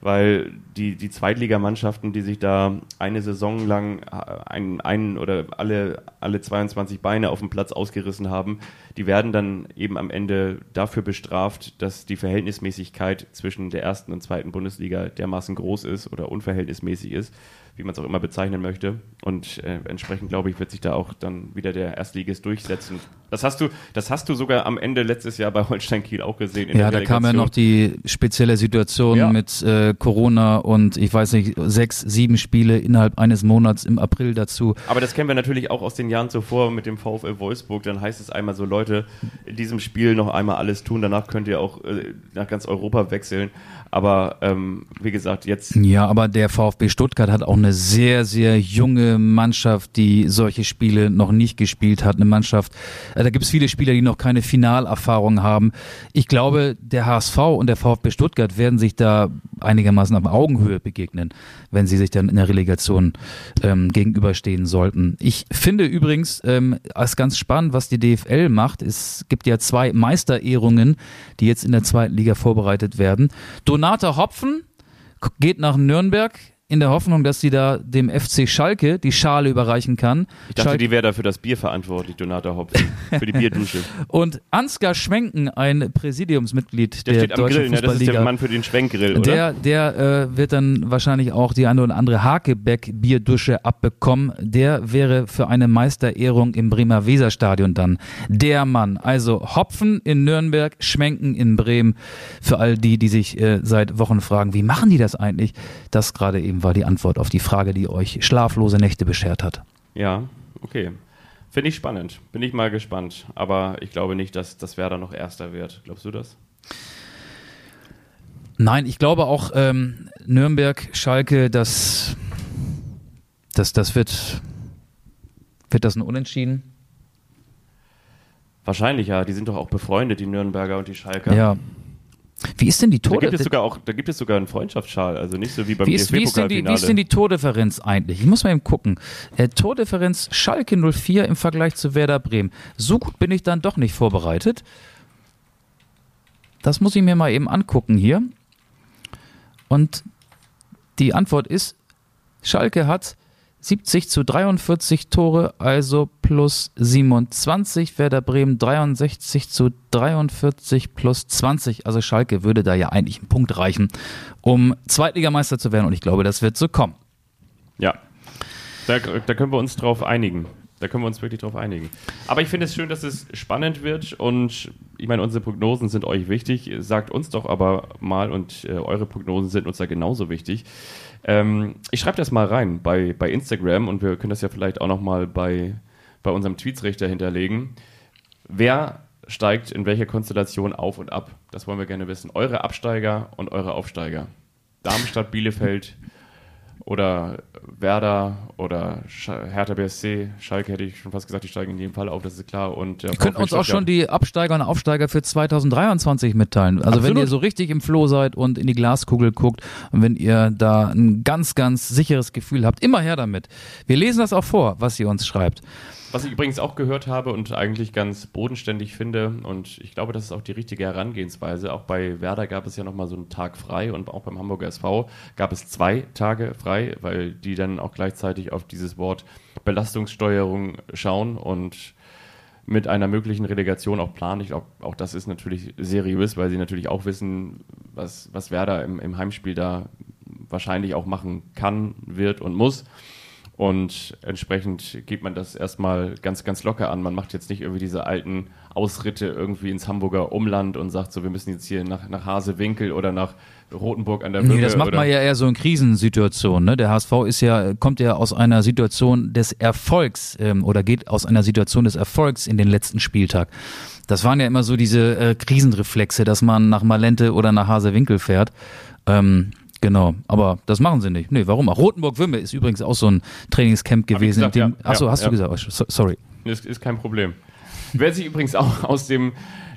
Speaker 2: weil die, die Zweitligamannschaften, die sich da eine Saison lang äh, einen, einen oder alle, alle 22 Beine auf dem Platz ausgerissen haben, die werden dann eben am Ende dafür bestraft, dass die Verhältnismäßigkeit zwischen der ersten und zweiten Bundesliga dermaßen groß ist oder unverhältnismäßig ist, wie man es auch immer bezeichnen möchte. Und äh, entsprechend, glaube ich, wird sich da auch dann wieder der Erstligist durchsetzen. Das hast du, das hast du sogar am Ende letztes Jahr bei Holstein Kiel auch gesehen. in
Speaker 3: Ja, da kam ja noch die spezielle Situation
Speaker 2: Ja.
Speaker 3: mit äh, Corona und ich weiß nicht, sechs, sieben Spiele innerhalb eines Monats im April dazu.
Speaker 2: Aber das kennen wir natürlich auch aus den Jahren zuvor mit dem VfL Wolfsburg. Dann heißt es einmal so, Leute, in diesem Spiel noch einmal alles tun. Danach könnt ihr auch äh, nach ganz Europa wechseln. Aber ähm, wie gesagt, jetzt
Speaker 3: Ja, aber der VfB Stuttgart hat auch eine sehr, sehr junge Mannschaft, die solche Spiele noch nicht gespielt hat. Eine Mannschaft, Äh, da gibt es viele Spieler, die noch keine Finalerfahrung haben. Ich glaube, der HSV und der VfB Stuttgart werden sich da einigermaßen auf Augenhöhe begegnen, wenn sie sich dann in der Relegation ähm, gegenüberstehen sollten. Ich finde übrigens ähm, als ganz spannend, was die DFL macht. Es gibt ja zwei Meisterehrungen, die jetzt in der zweiten Liga vorbereitet werden. Donata Hopfen geht nach Nürnberg in der Hoffnung, dass sie da dem FC Schalke die Schale überreichen kann.
Speaker 2: Ich dachte,
Speaker 3: Schalke
Speaker 2: die wäre da für das Bier verantwortlich, Donata Hopfen. Für die Bierdusche. (laughs)
Speaker 3: und Ansgar Schwenken, ein Präsidiumsmitglied
Speaker 2: Der
Speaker 3: der,
Speaker 2: steht am
Speaker 3: Deutschen
Speaker 2: Grill, ne? Das ist der. Mann für den Schwenkgrill, oder?
Speaker 3: Der, der äh, wird dann wahrscheinlich auch die eine oder andere Hakebeck-Bierdusche abbekommen. Der wäre für eine Meisterehrung im Bremer Weserstadion dann der Mann. Also Hopfen in Nürnberg, Schwenken in Bremen. Für all die, die sich äh, seit Wochen fragen, wie machen die das eigentlich? Das gerade eben war die Antwort auf die Frage, die euch schlaflose Nächte beschert hat.
Speaker 2: Ja, okay. Finde ich spannend. Bin ich mal gespannt. Aber ich glaube nicht, dass, dass Werder noch Erster wird. Glaubst du das?
Speaker 3: Nein, ich glaube auch ähm, Nürnberg, Schalke, das, das, das wird, wird das ein Unentschieden?
Speaker 2: Wahrscheinlich ja. Die sind doch auch befreundet, die Nürnberger und die Schalker.
Speaker 3: Ja. Wie ist denn die
Speaker 2: Da
Speaker 3: Tode?
Speaker 2: gibt es sogar auch, da gibt es sogar einen Freundschaftsschal, also nicht so wie beim
Speaker 3: wie ist, wie, ist denn die, wie ist denn die Tordifferenz eigentlich? Ich muss mal eben gucken. Äh, Tordifferenz Schalke 04 im Vergleich zu Werder Bremen. So gut bin ich dann doch nicht vorbereitet. Das muss ich mir mal eben angucken hier. Und die Antwort ist, Schalke hat 70 zu 43 Tore, also plus 27. Werder Bremen 63 zu 43 plus 20. Also Schalke würde da ja eigentlich einen Punkt reichen, um Zweitligameister zu werden. Und ich glaube, das wird so kommen.
Speaker 2: Ja, da, da können wir uns drauf einigen. Da können wir uns wirklich drauf einigen. Aber ich finde es schön, dass es spannend wird und ich meine, unsere Prognosen sind euch wichtig. Sagt uns doch aber mal und äh, eure Prognosen sind uns da genauso wichtig. Ähm, ich schreibe das mal rein bei, bei Instagram und wir können das ja vielleicht auch nochmal bei, bei unserem Tweetsrichter hinterlegen. Wer steigt in welcher Konstellation auf und ab? Das wollen wir gerne wissen. Eure Absteiger und eure Aufsteiger. Darmstadt, Bielefeld oder Werder oder Hertha BSC, Schalke hätte ich schon fast gesagt, die steigen in jedem Fall auf, das ist klar. Und
Speaker 3: Ihr könnt uns auch schon die Absteiger und Aufsteiger für 2023 mitteilen. Also wenn
Speaker 2: Absolut.
Speaker 3: ihr so richtig im Floh seid und in die Glaskugel guckt und wenn ihr da ein ganz, ganz sicheres Gefühl habt, immer her damit. Wir lesen das auch vor, was ihr uns schreibt.
Speaker 2: Was ich übrigens auch gehört habe und eigentlich ganz bodenständig finde, und ich glaube, das ist auch die richtige Herangehensweise. Auch bei Werder gab es ja nochmal so einen Tag frei und auch beim Hamburger SV gab es zwei Tage frei, weil die dann auch gleichzeitig auf dieses Wort Belastungssteuerung schauen und mit einer möglichen Relegation auch planen. Ich glaube, auch das ist natürlich seriös, weil sie natürlich auch wissen, was, was Werder im, im Heimspiel da wahrscheinlich auch machen kann, wird und muss. Und entsprechend geht man das erstmal ganz, ganz locker an. Man macht jetzt nicht irgendwie diese alten Ausritte irgendwie ins Hamburger Umland und sagt so, wir müssen jetzt hier nach, nach Hasewinkel oder nach Rotenburg an der Brücke.
Speaker 3: Nee, das macht
Speaker 2: oder
Speaker 3: man ja eher so in Krisensituationen. Ne? Der HSV ist ja, kommt ja aus einer Situation des Erfolgs ähm, oder geht aus einer Situation des Erfolgs in den letzten Spieltag. Das waren ja immer so diese äh, Krisenreflexe, dass man nach Malente oder nach Hasewinkel fährt. Ähm, Genau, aber das machen sie nicht. Nee, warum auch? Rotenburg-Wümme ist übrigens auch so ein Trainingscamp gewesen.
Speaker 2: gesagt,
Speaker 3: dem,
Speaker 2: ja.
Speaker 3: Achso,
Speaker 2: Ja,
Speaker 3: hast
Speaker 2: ja.
Speaker 3: du gesagt? Oh, so- Sorry.
Speaker 2: Ist, ist kein Problem. Wer sich übrigens auch aus dem.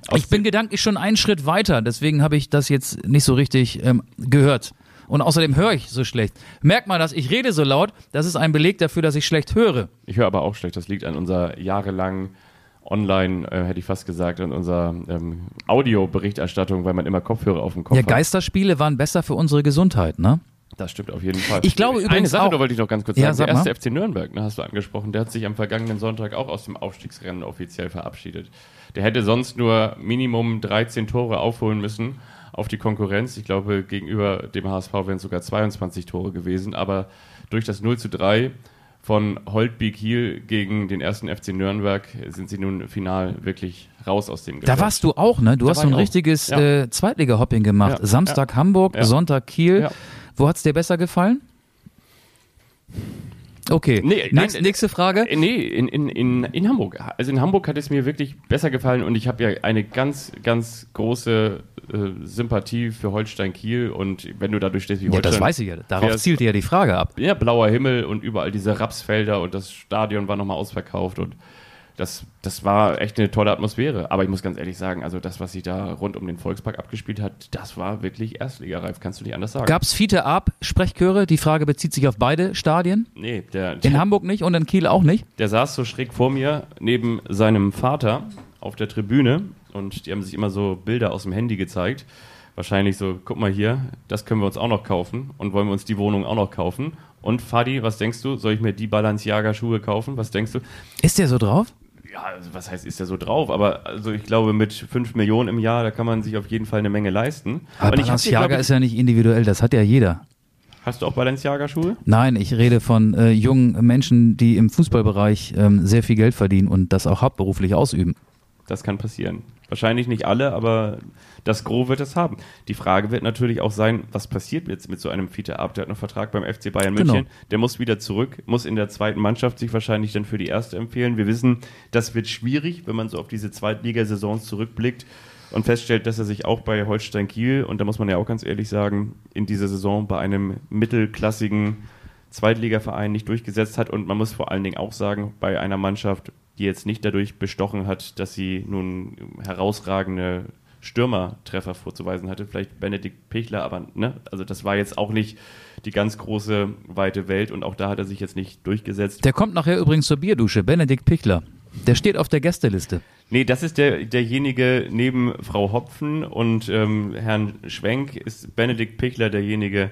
Speaker 2: Aus
Speaker 3: Ich bin gedanklich schon einen Schritt weiter, deswegen habe ich das jetzt nicht so richtig ähm, gehört. Und außerdem höre ich so schlecht. Merkt man das? Ich rede so laut. Das ist ein Beleg dafür, dass ich schlecht höre.
Speaker 2: Ich höre aber auch schlecht. Das liegt an unserer jahrelangen Online, äh, hätte ich fast gesagt, an unserer ähm, Audioberichterstattung, weil man immer Kopfhörer auf dem Kopf
Speaker 3: Ja,
Speaker 2: hat.
Speaker 3: Geisterspiele waren besser für unsere Gesundheit, ne?
Speaker 2: Das stimmt auf jeden Fall.
Speaker 3: Ich glaube
Speaker 2: Eine
Speaker 3: übrigens
Speaker 2: Sache
Speaker 3: auch-
Speaker 2: da wollte ich noch ganz kurz
Speaker 3: Ja,
Speaker 2: sagen.
Speaker 3: sag
Speaker 2: der erste. FC Nürnberg, ne, hast du angesprochen, der hat sich am vergangenen Sonntag auch aus dem Aufstiegsrennen offiziell verabschiedet. Der hätte sonst nur Minimum 13 Tore aufholen müssen auf die Konkurrenz. Ich glaube, gegenüber dem HSV wären es sogar 22 Tore gewesen. Aber durch das 0 zu 3 von Holtby Kiel gegen den ersten FC Nürnberg sind sie nun final wirklich raus aus dem
Speaker 3: Da
Speaker 2: Geschäft.
Speaker 3: warst du auch, ne? Du
Speaker 2: Da
Speaker 3: hast so ein richtiges
Speaker 2: Ja.
Speaker 3: äh, Zweitliga-Hopping gemacht.
Speaker 2: Ja,
Speaker 3: Samstag Hamburg,
Speaker 2: Ja.
Speaker 3: Sonntag Kiel. Wo hat's dir besser gefallen? Okay.
Speaker 2: Nee,
Speaker 3: Nächst,
Speaker 2: nein,
Speaker 3: nächste Frage.
Speaker 2: Äh, Nee, in, in, in, in Hamburg. Also in Hamburg hat es mir wirklich besser gefallen und ich habe ja eine ganz, ganz große äh, Sympathie für Holstein Kiel und wenn du dadurch stehst wie
Speaker 3: Ja, das weiß ich ja. Darauf
Speaker 2: fährst-
Speaker 3: zielte ja die Frage ab.
Speaker 2: Ja, blauer Himmel und überall diese Rapsfelder und das Stadion war nochmal ausverkauft und das, das war echt eine tolle Atmosphäre. Aber ich muss ganz ehrlich sagen, also das, was sich da rund um den Volkspark abgespielt hat, das war wirklich Erstligareif, kannst du nicht anders sagen.
Speaker 3: Gab es Fiete Ab Sprechchöre? Die Frage bezieht sich auf beide Stadien.
Speaker 2: Nee, der,
Speaker 3: In
Speaker 2: der,
Speaker 3: Hamburg nicht und in Kiel auch nicht.
Speaker 2: der saß so schräg vor mir neben seinem Vater auf der Tribüne und die haben sich immer so Bilder aus dem Handy gezeigt. Wahrscheinlich so, guck mal hier, das können wir uns auch noch kaufen und wollen wir uns die Wohnung auch noch kaufen. Und Fadi, was denkst du? Soll ich mir die Balenciaga-Schuhe kaufen? Was denkst du?
Speaker 3: Ist der so drauf?
Speaker 2: Ja, also was heißt, ist der so drauf? Aber also ich glaube, mit 5 Millionen im Jahr, da kann man sich auf jeden Fall eine Menge leisten.
Speaker 3: Aber Balenciaga ist ja nicht individuell, das hat ja jeder.
Speaker 2: Hast du auch Balenciaga-Schuhe?
Speaker 3: Nein, ich rede von äh, jungen Menschen, die im Fußballbereich ähm, sehr viel Geld verdienen und das auch hauptberuflich ausüben.
Speaker 2: Das kann passieren. Wahrscheinlich nicht alle, aber das Gros wird es haben. Die Frage wird natürlich auch sein, was passiert jetzt mit so einem Fiete Ab? Der hat noch Vertrag beim FC Bayern
Speaker 3: Genau.
Speaker 2: München. Der muss wieder zurück, muss in der zweiten Mannschaft sich wahrscheinlich dann für die erste empfehlen. Wir wissen, das wird schwierig, wenn man so auf diese Zweitligasaisons zurückblickt und feststellt, dass er sich auch bei Holstein Kiel, und da muss man ja auch ganz ehrlich sagen, in dieser Saison bei einem mittelklassigen Zweitligaverein nicht durchgesetzt hat. Und man muss vor allen Dingen auch sagen, bei einer Mannschaft, die jetzt nicht dadurch bestochen hat, dass sie nun herausragende Stürmertreffer vorzuweisen hatte, vielleicht Benedikt Pichler, aber ne, also das war jetzt auch nicht die ganz große weite Welt und auch da hat er sich jetzt nicht durchgesetzt.
Speaker 3: Der kommt nachher übrigens zur Bierdusche, Benedikt Pichler. Der steht auf der Gästeliste.
Speaker 2: Nee, das ist der, derjenige neben Frau Hopfen und ähm, Herrn Schwenk ist Benedikt Pichler derjenige,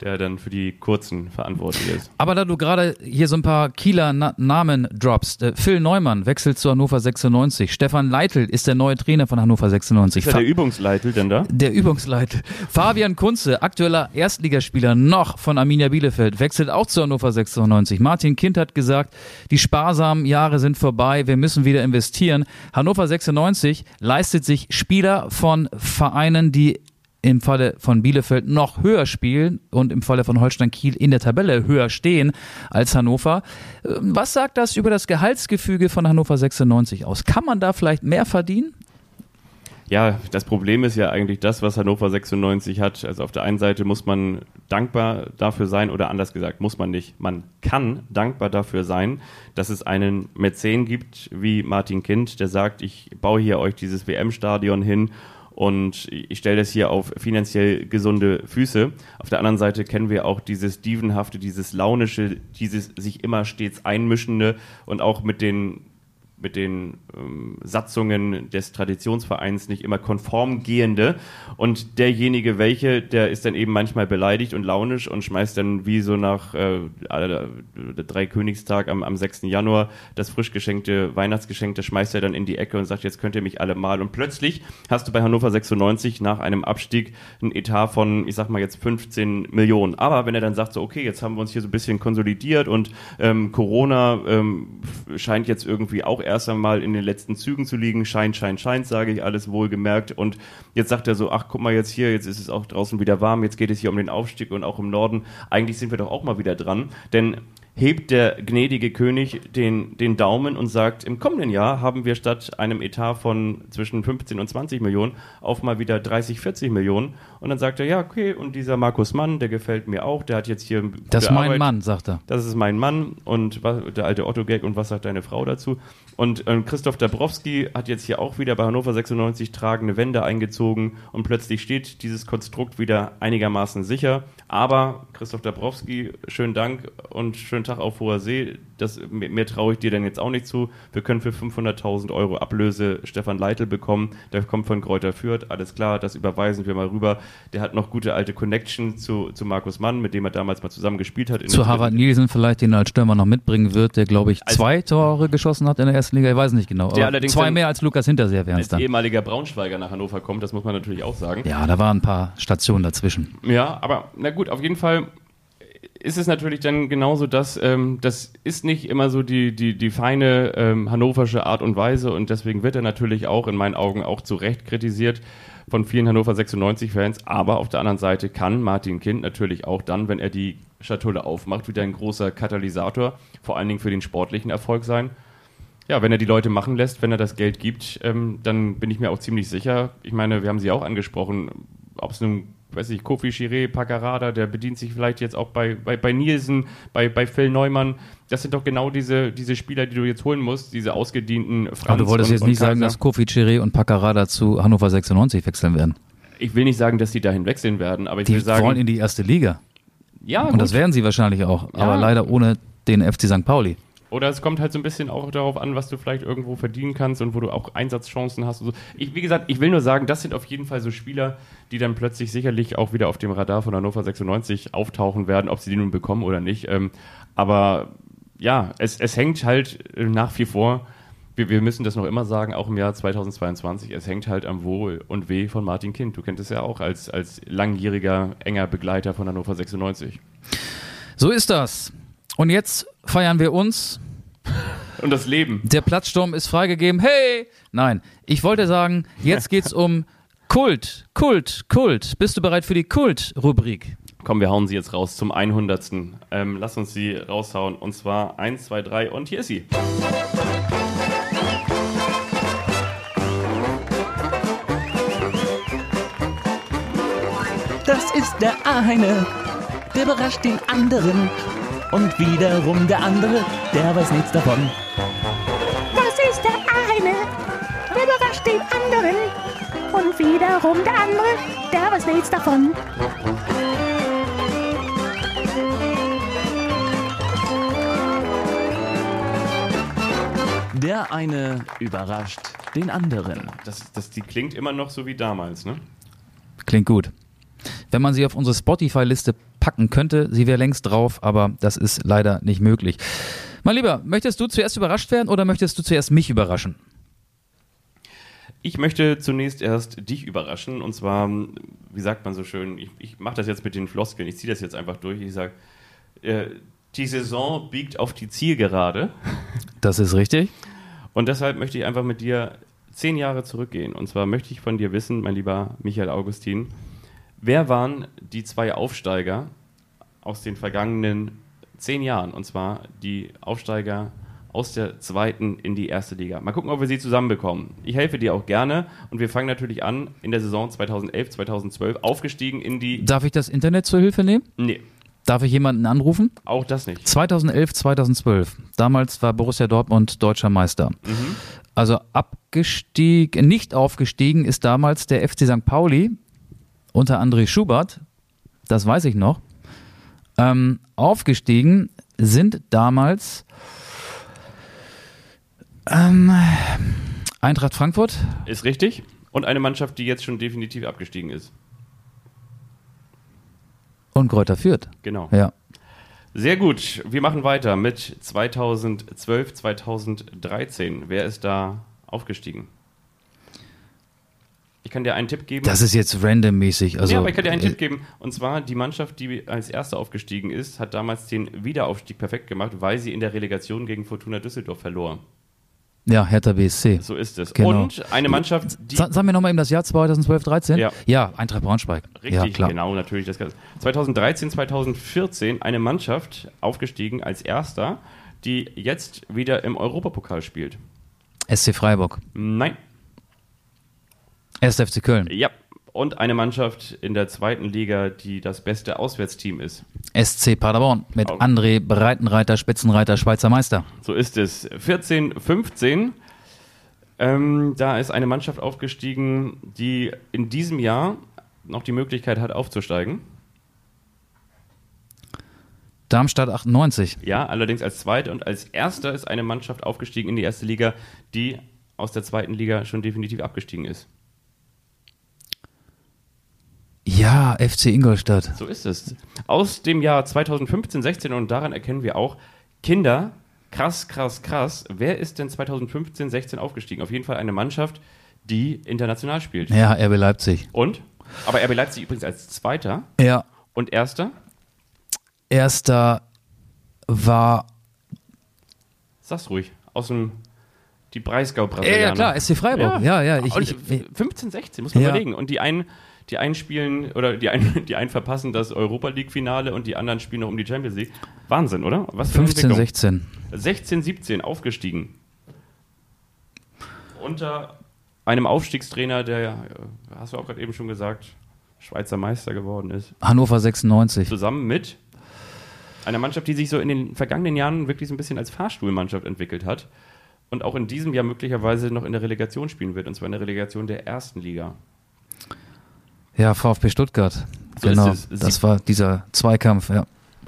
Speaker 2: der dann für die Kurzen verantwortlich ist.
Speaker 3: Aber da du gerade hier so ein paar Kieler Na Namen droppst, äh, Phil Neumann wechselt zu Hannover 96, Stefan Leitl ist der neue Trainer von Hannover 96.
Speaker 2: Ist ja der Übungsleitel denn da?
Speaker 3: der Übungsleiter. Fabian Kunze, aktueller Erstligaspieler noch von Arminia Bielefeld, wechselt auch zu Hannover 96. Martin Kind hat gesagt, die sparsamen Jahre sind vorbei, wir müssen wieder investieren. Hannover 96 leistet sich Spieler von Vereinen, die im Falle von Bielefeld noch höher spielen und im Falle von Holstein Kiel in der Tabelle höher stehen als Hannover. Ähm, Was sagt das über das Gehaltsgefüge von Hannover 96 aus? Kann man da vielleicht mehr verdienen?
Speaker 2: Ja, das Problem ist ja eigentlich das, was Hannover 96 hat. Also auf der einen Seite muss man dankbar dafür sein, oder anders gesagt, muss man nicht. Man kann dankbar dafür sein, dass es einen Mäzen gibt wie Martin Kind, der sagt, ich baue hier euch dieses WM-Stadion hin und ich stelle das hier auf finanziell gesunde Füße. Auf der anderen Seite kennen wir auch dieses Dievenhafte, dieses Launische, dieses sich immer stets einmischende und auch mit den mit den ähm, Satzungen des Traditionsvereins nicht immer konform gehende. Und derjenige, welche, der ist dann eben manchmal beleidigt und launisch und schmeißt dann wie so nach äh, äh, drei Königstag am, am 6. Januar das frisch geschenkte Weihnachtsgeschenk, das schmeißt er dann in die Ecke und sagt, jetzt könnt ihr mich alle mal. Und plötzlich hast du bei Hannover 96 nach einem Abstieg ein Etat von, ich sag mal jetzt 15 Millionen. Aber wenn er dann sagt, so, okay, jetzt haben wir uns hier so ein bisschen konsolidiert und ähm, Corona ähm, scheint jetzt irgendwie auch erst einmal in den letzten Zügen zu liegen. Scheint, scheint, scheint, sage ich, alles wohlgemerkt. Und jetzt sagt er so, ach, guck mal jetzt hier, jetzt ist es auch draußen wieder warm, jetzt geht es hier um den Aufstieg und auch im Norden. Eigentlich sind wir doch auch mal wieder dran. Denn hebt der gnädige König den, den Daumen und sagt, im kommenden Jahr haben wir statt einem Etat von zwischen 15 und 20 Millionen auf mal wieder 30, 40 Millionen. Und dann sagt er, ja, okay, und dieser Markus Mann, der gefällt mir auch, der hat jetzt hier
Speaker 3: Das ist mein
Speaker 2: Arbeit.
Speaker 3: Mann, sagt er.
Speaker 2: Das ist mein Mann und was, der alte Otto-Gag und was sagt deine Frau dazu? Und ähm, Christoph Dabrowski hat jetzt hier auch wieder bei Hannover 96 tragende Wände eingezogen und plötzlich steht dieses Konstrukt wieder einigermaßen sicher. Aber Christoph Dabrowski, schönen Dank und schönen Tag auf hoher See. Das, mehr, mehr traue ich dir dann jetzt auch nicht zu. Wir können für 500.000 Euro Ablöse Stefan Leitl bekommen. Der kommt von Kräuter Fürth. Alles klar, das überweisen wir mal rüber. Der hat noch gute alte Connection zu, zu Markus Mann, mit dem er damals mal zusammen gespielt hat.
Speaker 3: Zu Harvard Nielsen vielleicht, den er als Stürmer noch mitbringen wird, der glaube ich
Speaker 2: Also-
Speaker 3: zwei Tore geschossen hat in der ersten Liga, ich weiß nicht genau.
Speaker 2: Der allerdings
Speaker 3: zwei mehr als Lukas Hinterseher wären es dann.
Speaker 2: ehemaliger Braunschweiger nach Hannover kommt, das muss man natürlich auch sagen.
Speaker 3: Ja, da waren ein paar Stationen dazwischen.
Speaker 2: Ja, aber na gut, auf jeden Fall ist es natürlich dann genauso, dass ähm, das ist nicht immer so die, die, die feine ähm, hannoversche Art und Weise und deswegen wird er natürlich auch in meinen Augen auch zu Recht kritisiert von vielen Hannover 96-Fans, aber auf der anderen Seite kann Martin Kind natürlich auch dann, wenn er die Schatulle aufmacht, wieder ein großer Katalysator, vor allen Dingen für den sportlichen Erfolg sein. Ja, wenn er die Leute machen lässt, wenn er das Geld gibt, ähm, dann bin ich mir auch ziemlich sicher. Ich meine, wir haben sie auch angesprochen, ob es nun weiß ich, Kofi Chiré, Paccarada, der bedient sich vielleicht jetzt auch bei, bei, bei Nielsen, bei, bei Phil Neumann. Das sind doch genau diese, diese Spieler, die du jetzt holen musst, diese ausgedienten Franz
Speaker 3: Aber du wolltest
Speaker 2: und,
Speaker 3: jetzt nicht sagen, dass Kofi Chiré und Paccarada zu Hannover 96 wechseln werden.
Speaker 2: Ich will nicht sagen, dass die dahin wechseln werden, aber ich
Speaker 3: Die
Speaker 2: will sagen,
Speaker 3: wollen in die erste Liga.
Speaker 2: ja,
Speaker 3: Und
Speaker 2: gut.
Speaker 3: das werden sie wahrscheinlich auch. Aber leider ohne den FC St. Pauli.
Speaker 2: Oder es kommt halt so ein bisschen auch darauf an, was du vielleicht irgendwo verdienen kannst und wo du auch Einsatzchancen hast. So. ich, wie gesagt, ich will nur sagen, das sind auf jeden Fall so Spieler, die dann plötzlich sicherlich auch wieder auf dem Radar von Hannover 96 auftauchen werden, ob sie die nun bekommen oder nicht. Ähm, aber ja, es, es hängt halt äh, nach wie vor, wir, wir müssen das noch immer sagen, auch im Jahr 2022, es hängt halt am Wohl und Weh von Martin Kind. Du kennst es ja auch als, als langjähriger, enger Begleiter von Hannover 96.
Speaker 3: So ist das. Und jetzt feiern wir uns.
Speaker 2: Und das Leben.
Speaker 3: Der Platzsturm ist freigegeben. Hey! Nein, ich wollte sagen, jetzt geht's um Kult, Kult, Kult. Bist du bereit für die Kult-Rubrik?
Speaker 2: Komm, wir hauen sie jetzt raus zum 100. Ähm, lass uns sie raushauen. Und zwar 1, 2, 3 und hier ist sie.
Speaker 1: Das ist der eine, der überrascht den anderen. Und wiederum der andere, der weiß nichts davon.
Speaker 4: Das ist der eine, der überrascht den anderen. Und wiederum der andere, der weiß nichts davon.
Speaker 1: Der eine überrascht den anderen.
Speaker 2: Das, das, die klingt immer noch so wie damals, ne?
Speaker 3: Klingt gut. Wenn man sie auf unsere Spotify-Liste packen könnte, sie wäre längst drauf, aber das ist leider nicht möglich. Mein Lieber, möchtest du zuerst überrascht werden oder möchtest du zuerst mich überraschen?
Speaker 2: Ich möchte zunächst erst dich überraschen. Und zwar, wie sagt man so schön, ich, ich mache das jetzt mit den Floskeln, ich ziehe das jetzt einfach durch. Ich sage, äh, die Saison biegt auf die Zielgerade.
Speaker 3: Das ist richtig.
Speaker 2: Und deshalb möchte ich einfach mit dir zehn Jahre zurückgehen. Und zwar möchte ich von dir wissen, mein lieber Michael Augustin, wer waren die zwei Aufsteiger aus den vergangenen zehn Jahren? Und zwar die Aufsteiger aus der zweiten in die erste Liga. Mal gucken, ob wir sie zusammenbekommen. Ich helfe dir auch gerne und wir fangen natürlich an in der Saison 2011, 2012, aufgestiegen in die...
Speaker 3: Darf ich das Internet zur Hilfe nehmen?
Speaker 2: Nee,
Speaker 3: Darf ich jemanden anrufen?
Speaker 2: auch das nicht.
Speaker 3: 2011, 2012. Damals war Borussia Dortmund deutscher Meister. Also abgestiegen, nicht aufgestiegen ist damals der FC St. Pauli unter André Schubert. Das weiß ich noch. Ähm, aufgestiegen sind damals ähm, Eintracht Frankfurt.
Speaker 2: Ist richtig. Und eine Mannschaft, die jetzt schon definitiv abgestiegen ist.
Speaker 3: Und Kräuter Fürth.
Speaker 2: Genau.
Speaker 3: Ja.
Speaker 2: Sehr gut. Wir machen weiter mit 2012, 2013. Wer ist da aufgestiegen? Ich kann dir einen Tipp geben.
Speaker 3: Das ist jetzt randommäßig. Also,
Speaker 2: ja, aber ich kann dir einen
Speaker 3: äh,
Speaker 2: Tipp geben. Und zwar, die Mannschaft, die als Erste aufgestiegen ist, hat damals den Wiederaufstieg perfekt gemacht, weil sie in der Relegation gegen Fortuna Düsseldorf verlor.
Speaker 3: Ja, Hertha BSC.
Speaker 2: So ist es.
Speaker 3: Genau.
Speaker 2: Und eine Mannschaft, die.
Speaker 3: Sa sag mir nochmal eben das Jahr 2012, 13?
Speaker 2: Ja.
Speaker 3: Ja, Eintracht Braunschweig.
Speaker 2: Richtig,
Speaker 3: ja, klar.
Speaker 2: genau, natürlich. Das Ganze. 2013, 2014 eine Mannschaft aufgestiegen als Erster, die jetzt wieder im Europapokal spielt.
Speaker 3: SC Freiburg.
Speaker 2: Nein.
Speaker 3: 1. FC Köln.
Speaker 2: Ja. Und eine Mannschaft in der zweiten Liga, die das beste Auswärtsteam ist.
Speaker 3: SC Paderborn mit
Speaker 2: Au-
Speaker 3: André Breitenreiter, Spitzenreiter, Schweizer Meister.
Speaker 2: So ist es. 14, 15. Ähm, da ist eine Mannschaft aufgestiegen, die in diesem Jahr noch die Möglichkeit hat, aufzusteigen.
Speaker 3: Darmstadt 98.
Speaker 2: Ja, allerdings als Zweiter und als Erster ist eine Mannschaft aufgestiegen in die erste Liga, die aus der zweiten Liga schon definitiv abgestiegen ist.
Speaker 3: Ja, FC Ingolstadt.
Speaker 2: So ist es. Aus dem Jahr 2015, 16 und daran erkennen wir auch, Kinder, krass, krass, krass. Wer ist denn 2015, 16 aufgestiegen? Auf jeden Fall eine Mannschaft, die international spielt.
Speaker 3: Ja, RB Leipzig.
Speaker 2: Und? Aber RB Leipzig übrigens als Zweiter
Speaker 3: Ja,
Speaker 2: und Erster.
Speaker 3: erster war.
Speaker 2: Sag's ruhig. Aus dem die breisgau
Speaker 3: Ja,
Speaker 2: brasilianer
Speaker 3: ja, klar, SC Freiburg. Ja, ja. ich,
Speaker 2: und
Speaker 3: ich,
Speaker 2: 15, 16, muss man
Speaker 3: Ja.
Speaker 2: überlegen. Und die einen, die einen spielen, oder die einen, (laughs) die einen verpassen das Europa League-Finale und die anderen spielen noch um die Champions League. Wahnsinn, oder? Was für eine
Speaker 3: 15,
Speaker 2: Entwicklung.
Speaker 3: 16.
Speaker 2: 16, 17 aufgestiegen. Unter einem Aufstiegstrainer, der, äh, hast du auch gerade eben schon gesagt, Schweizer Meister geworden ist.
Speaker 3: Hannover 96.
Speaker 2: Zusammen mit einer Mannschaft, die sich so in den vergangenen Jahren wirklich so ein bisschen als Fahrstuhlmannschaft entwickelt hat. Und auch in diesem Jahr möglicherweise noch in der Relegation spielen wird, und zwar in der Relegation der ersten Liga.
Speaker 3: Ja, VfB Stuttgart.
Speaker 2: So
Speaker 3: genau. Das war dieser Zweikampf, ja.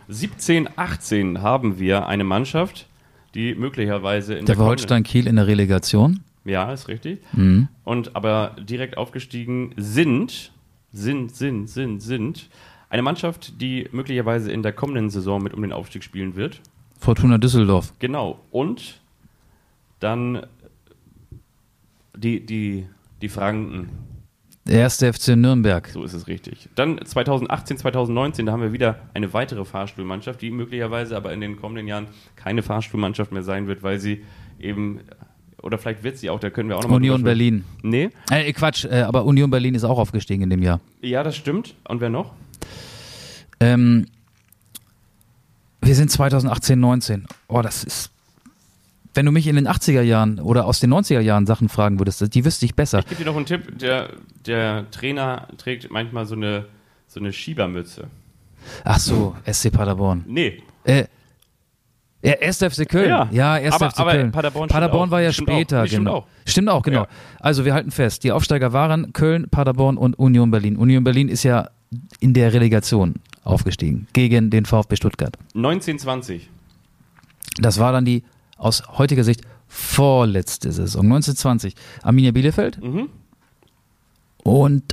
Speaker 2: 17, 18 haben wir eine Mannschaft, die möglicherweise in
Speaker 3: Der
Speaker 2: der
Speaker 3: war Holstein Kiel in der Relegation.
Speaker 2: Ja, ist richtig.
Speaker 3: Mhm.
Speaker 2: Und aber direkt aufgestiegen sind, sind, sind, sind, sind eine Mannschaft, die möglicherweise in der kommenden Saison mit um den Aufstieg spielen wird.
Speaker 3: Fortuna Düsseldorf.
Speaker 2: Genau. Und dann die, die, die Franken.
Speaker 3: Der erste FC Nürnberg.
Speaker 2: So ist es richtig. Dann 2018, 2019, da haben wir wieder eine weitere Fahrstuhlmannschaft, die möglicherweise aber in den kommenden Jahren keine Fahrstuhlmannschaft mehr sein wird, weil sie eben, oder vielleicht wird sie auch, da können wir auch nochmal
Speaker 3: Union Berlin.
Speaker 2: Nee,
Speaker 3: Äh, Quatsch, äh, aber Union Berlin ist auch aufgestiegen in dem Jahr.
Speaker 2: ja, das stimmt. Und wer noch?
Speaker 3: Ähm, wir sind 2018, 19. Oh, das ist. Wenn du mich in den 80er Jahren oder aus den 90er Jahren Sachen fragen würdest, die wüsste ich besser.
Speaker 2: Ich gebe dir noch einen Tipp. Der, der Trainer trägt manchmal so eine, so eine Schiebermütze.
Speaker 3: Ach so, SC Paderborn.
Speaker 2: Nee,
Speaker 3: Äh, ja, 1. FC Köln.
Speaker 2: Ja.
Speaker 3: Ja, 1.
Speaker 2: Aber-
Speaker 3: FC
Speaker 2: aber
Speaker 3: Köln.
Speaker 2: Paderborn stimmt
Speaker 3: Paderborn
Speaker 2: auch.
Speaker 3: war ja
Speaker 2: Stimmt auch.
Speaker 3: später,
Speaker 2: Nee, stimmt
Speaker 3: genau.
Speaker 2: auch.
Speaker 3: Stimmt auch, genau.
Speaker 2: Ja.
Speaker 3: Also wir halten fest, die Aufsteiger waren Köln, Paderborn und Union Berlin. Union Berlin ist ja in der Relegation aufgestiegen gegen den VfB Stuttgart.
Speaker 2: 1920.
Speaker 3: Das war dann die aus heutiger Sicht vorletzte Saison, 1920. Arminia Bielefeld
Speaker 2: Mhm.
Speaker 3: Und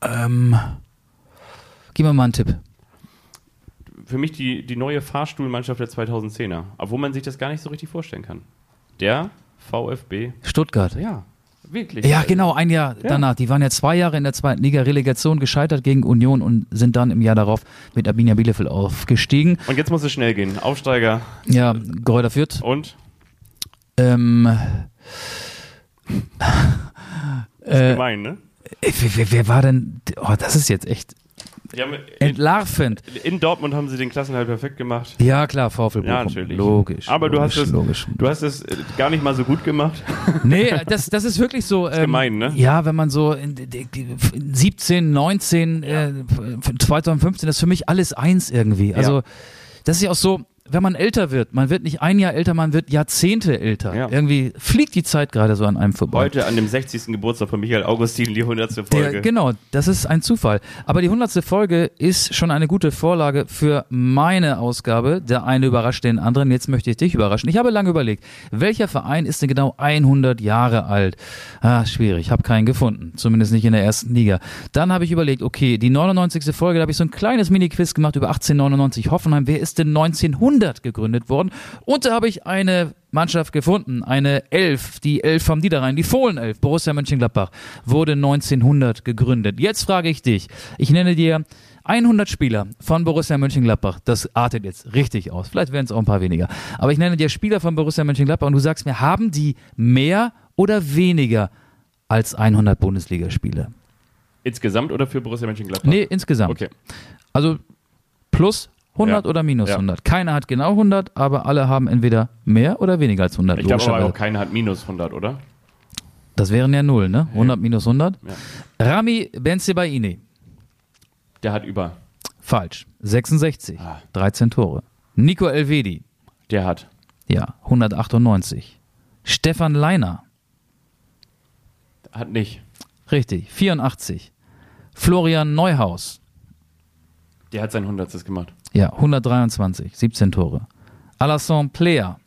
Speaker 3: ähm, gib mir mal einen Tipp.
Speaker 2: Für mich die, die neue Fahrstuhlmannschaft der 2010er. Obwohl man sich das gar nicht so richtig vorstellen kann. Der VfB.
Speaker 3: Stuttgart.
Speaker 2: Ja, wirklich.
Speaker 3: Ja, genau, ein Jahr danach. Die waren ja zwei Jahre in der zweiten Liga Relegation gescheitert gegen Union und sind dann im Jahr darauf mit Arminia Bielefeld aufgestiegen.
Speaker 2: Und jetzt muss es schnell gehen. Aufsteiger
Speaker 3: Ja, Gräuter Fürth.
Speaker 2: und
Speaker 3: Ähm, äh,
Speaker 2: gemein, ne?
Speaker 3: Wer, wer, wer war denn? Oh, das ist jetzt echt
Speaker 2: haben, in,
Speaker 3: entlarvend.
Speaker 2: in Dortmund haben sie den Klassenhalt perfekt gemacht.
Speaker 3: Ja, klar, VfL Bochum.
Speaker 2: Ja, natürlich.
Speaker 3: Logisch.
Speaker 2: Aber du hast
Speaker 3: logisch,
Speaker 2: es,
Speaker 3: Logisch.
Speaker 2: du hast es äh, gar nicht mal so gut gemacht. (laughs)
Speaker 3: Nee, das, das ist wirklich so. Ähm,
Speaker 2: gemein, ne?
Speaker 3: Ja, wenn man so in, die- 17, 19, äh, 2015, das ist für mich alles eins irgendwie. Also, das ist ja auch so, wenn man älter wird, man wird nicht ein Jahr älter, man wird Jahrzehnte älter.
Speaker 2: Ja.
Speaker 3: Irgendwie fliegt die Zeit gerade so an einem vorbei.
Speaker 2: Heute an dem 60. Geburtstag von Michael Augustin, die 100. Folge.
Speaker 3: Der, genau, das ist ein Zufall. Aber die hundertste Folge ist schon eine gute Vorlage für meine Ausgabe. Der eine überrascht den anderen. Jetzt möchte ich dich überraschen. Ich habe lange überlegt, welcher Verein ist denn genau 100 Jahre alt? Ah, schwierig. Ich habe keinen gefunden. Zumindest nicht in der ersten Liga. Dann habe ich überlegt, okay, die 99. Folge, da habe ich so ein kleines Mini-Quiz gemacht über 1899 Hoffenheim. Wer ist denn 1900 gegründet worden? Und da habe ich eine Mannschaft gefunden, eine Elf, die Elf vom Niederrhein, die Fohlenelf, Borussia Mönchengladbach, wurde 1900 gegründet. Jetzt frage ich dich, ich nenne dir 100 Spieler von Borussia Mönchengladbach. Das artet jetzt richtig aus. Vielleicht werden es auch ein paar weniger. Aber ich nenne dir Spieler von Borussia Mönchengladbach und du sagst mir, haben die mehr oder weniger als 100 Bundesligaspiele?
Speaker 2: Insgesamt oder für Borussia Mönchengladbach?
Speaker 3: Nee, insgesamt.
Speaker 2: Okay.
Speaker 3: Also plus 100
Speaker 2: Ja.
Speaker 3: oder minus
Speaker 2: Ja.
Speaker 3: 100. Keiner hat genau 100, aber alle haben entweder mehr oder weniger als 100.
Speaker 2: Ich glaube aber auch keiner hat minus 100, oder?
Speaker 3: Das wären ja null, ne? 100 minus 100.
Speaker 2: Ja.
Speaker 3: Rami Benzebaini.
Speaker 2: Der hat über.
Speaker 3: Falsch. 66.
Speaker 2: Ah.
Speaker 3: 13 Tore. Nico Elvedi.
Speaker 2: Der hat.
Speaker 3: Ja, 198. Stefan Leiner.
Speaker 2: Hat nicht.
Speaker 3: Richtig. 84. Florian Neuhaus.
Speaker 2: Der hat sein Hundertstes gemacht.
Speaker 3: Ja, 123. 17 Tore. Alassane Player.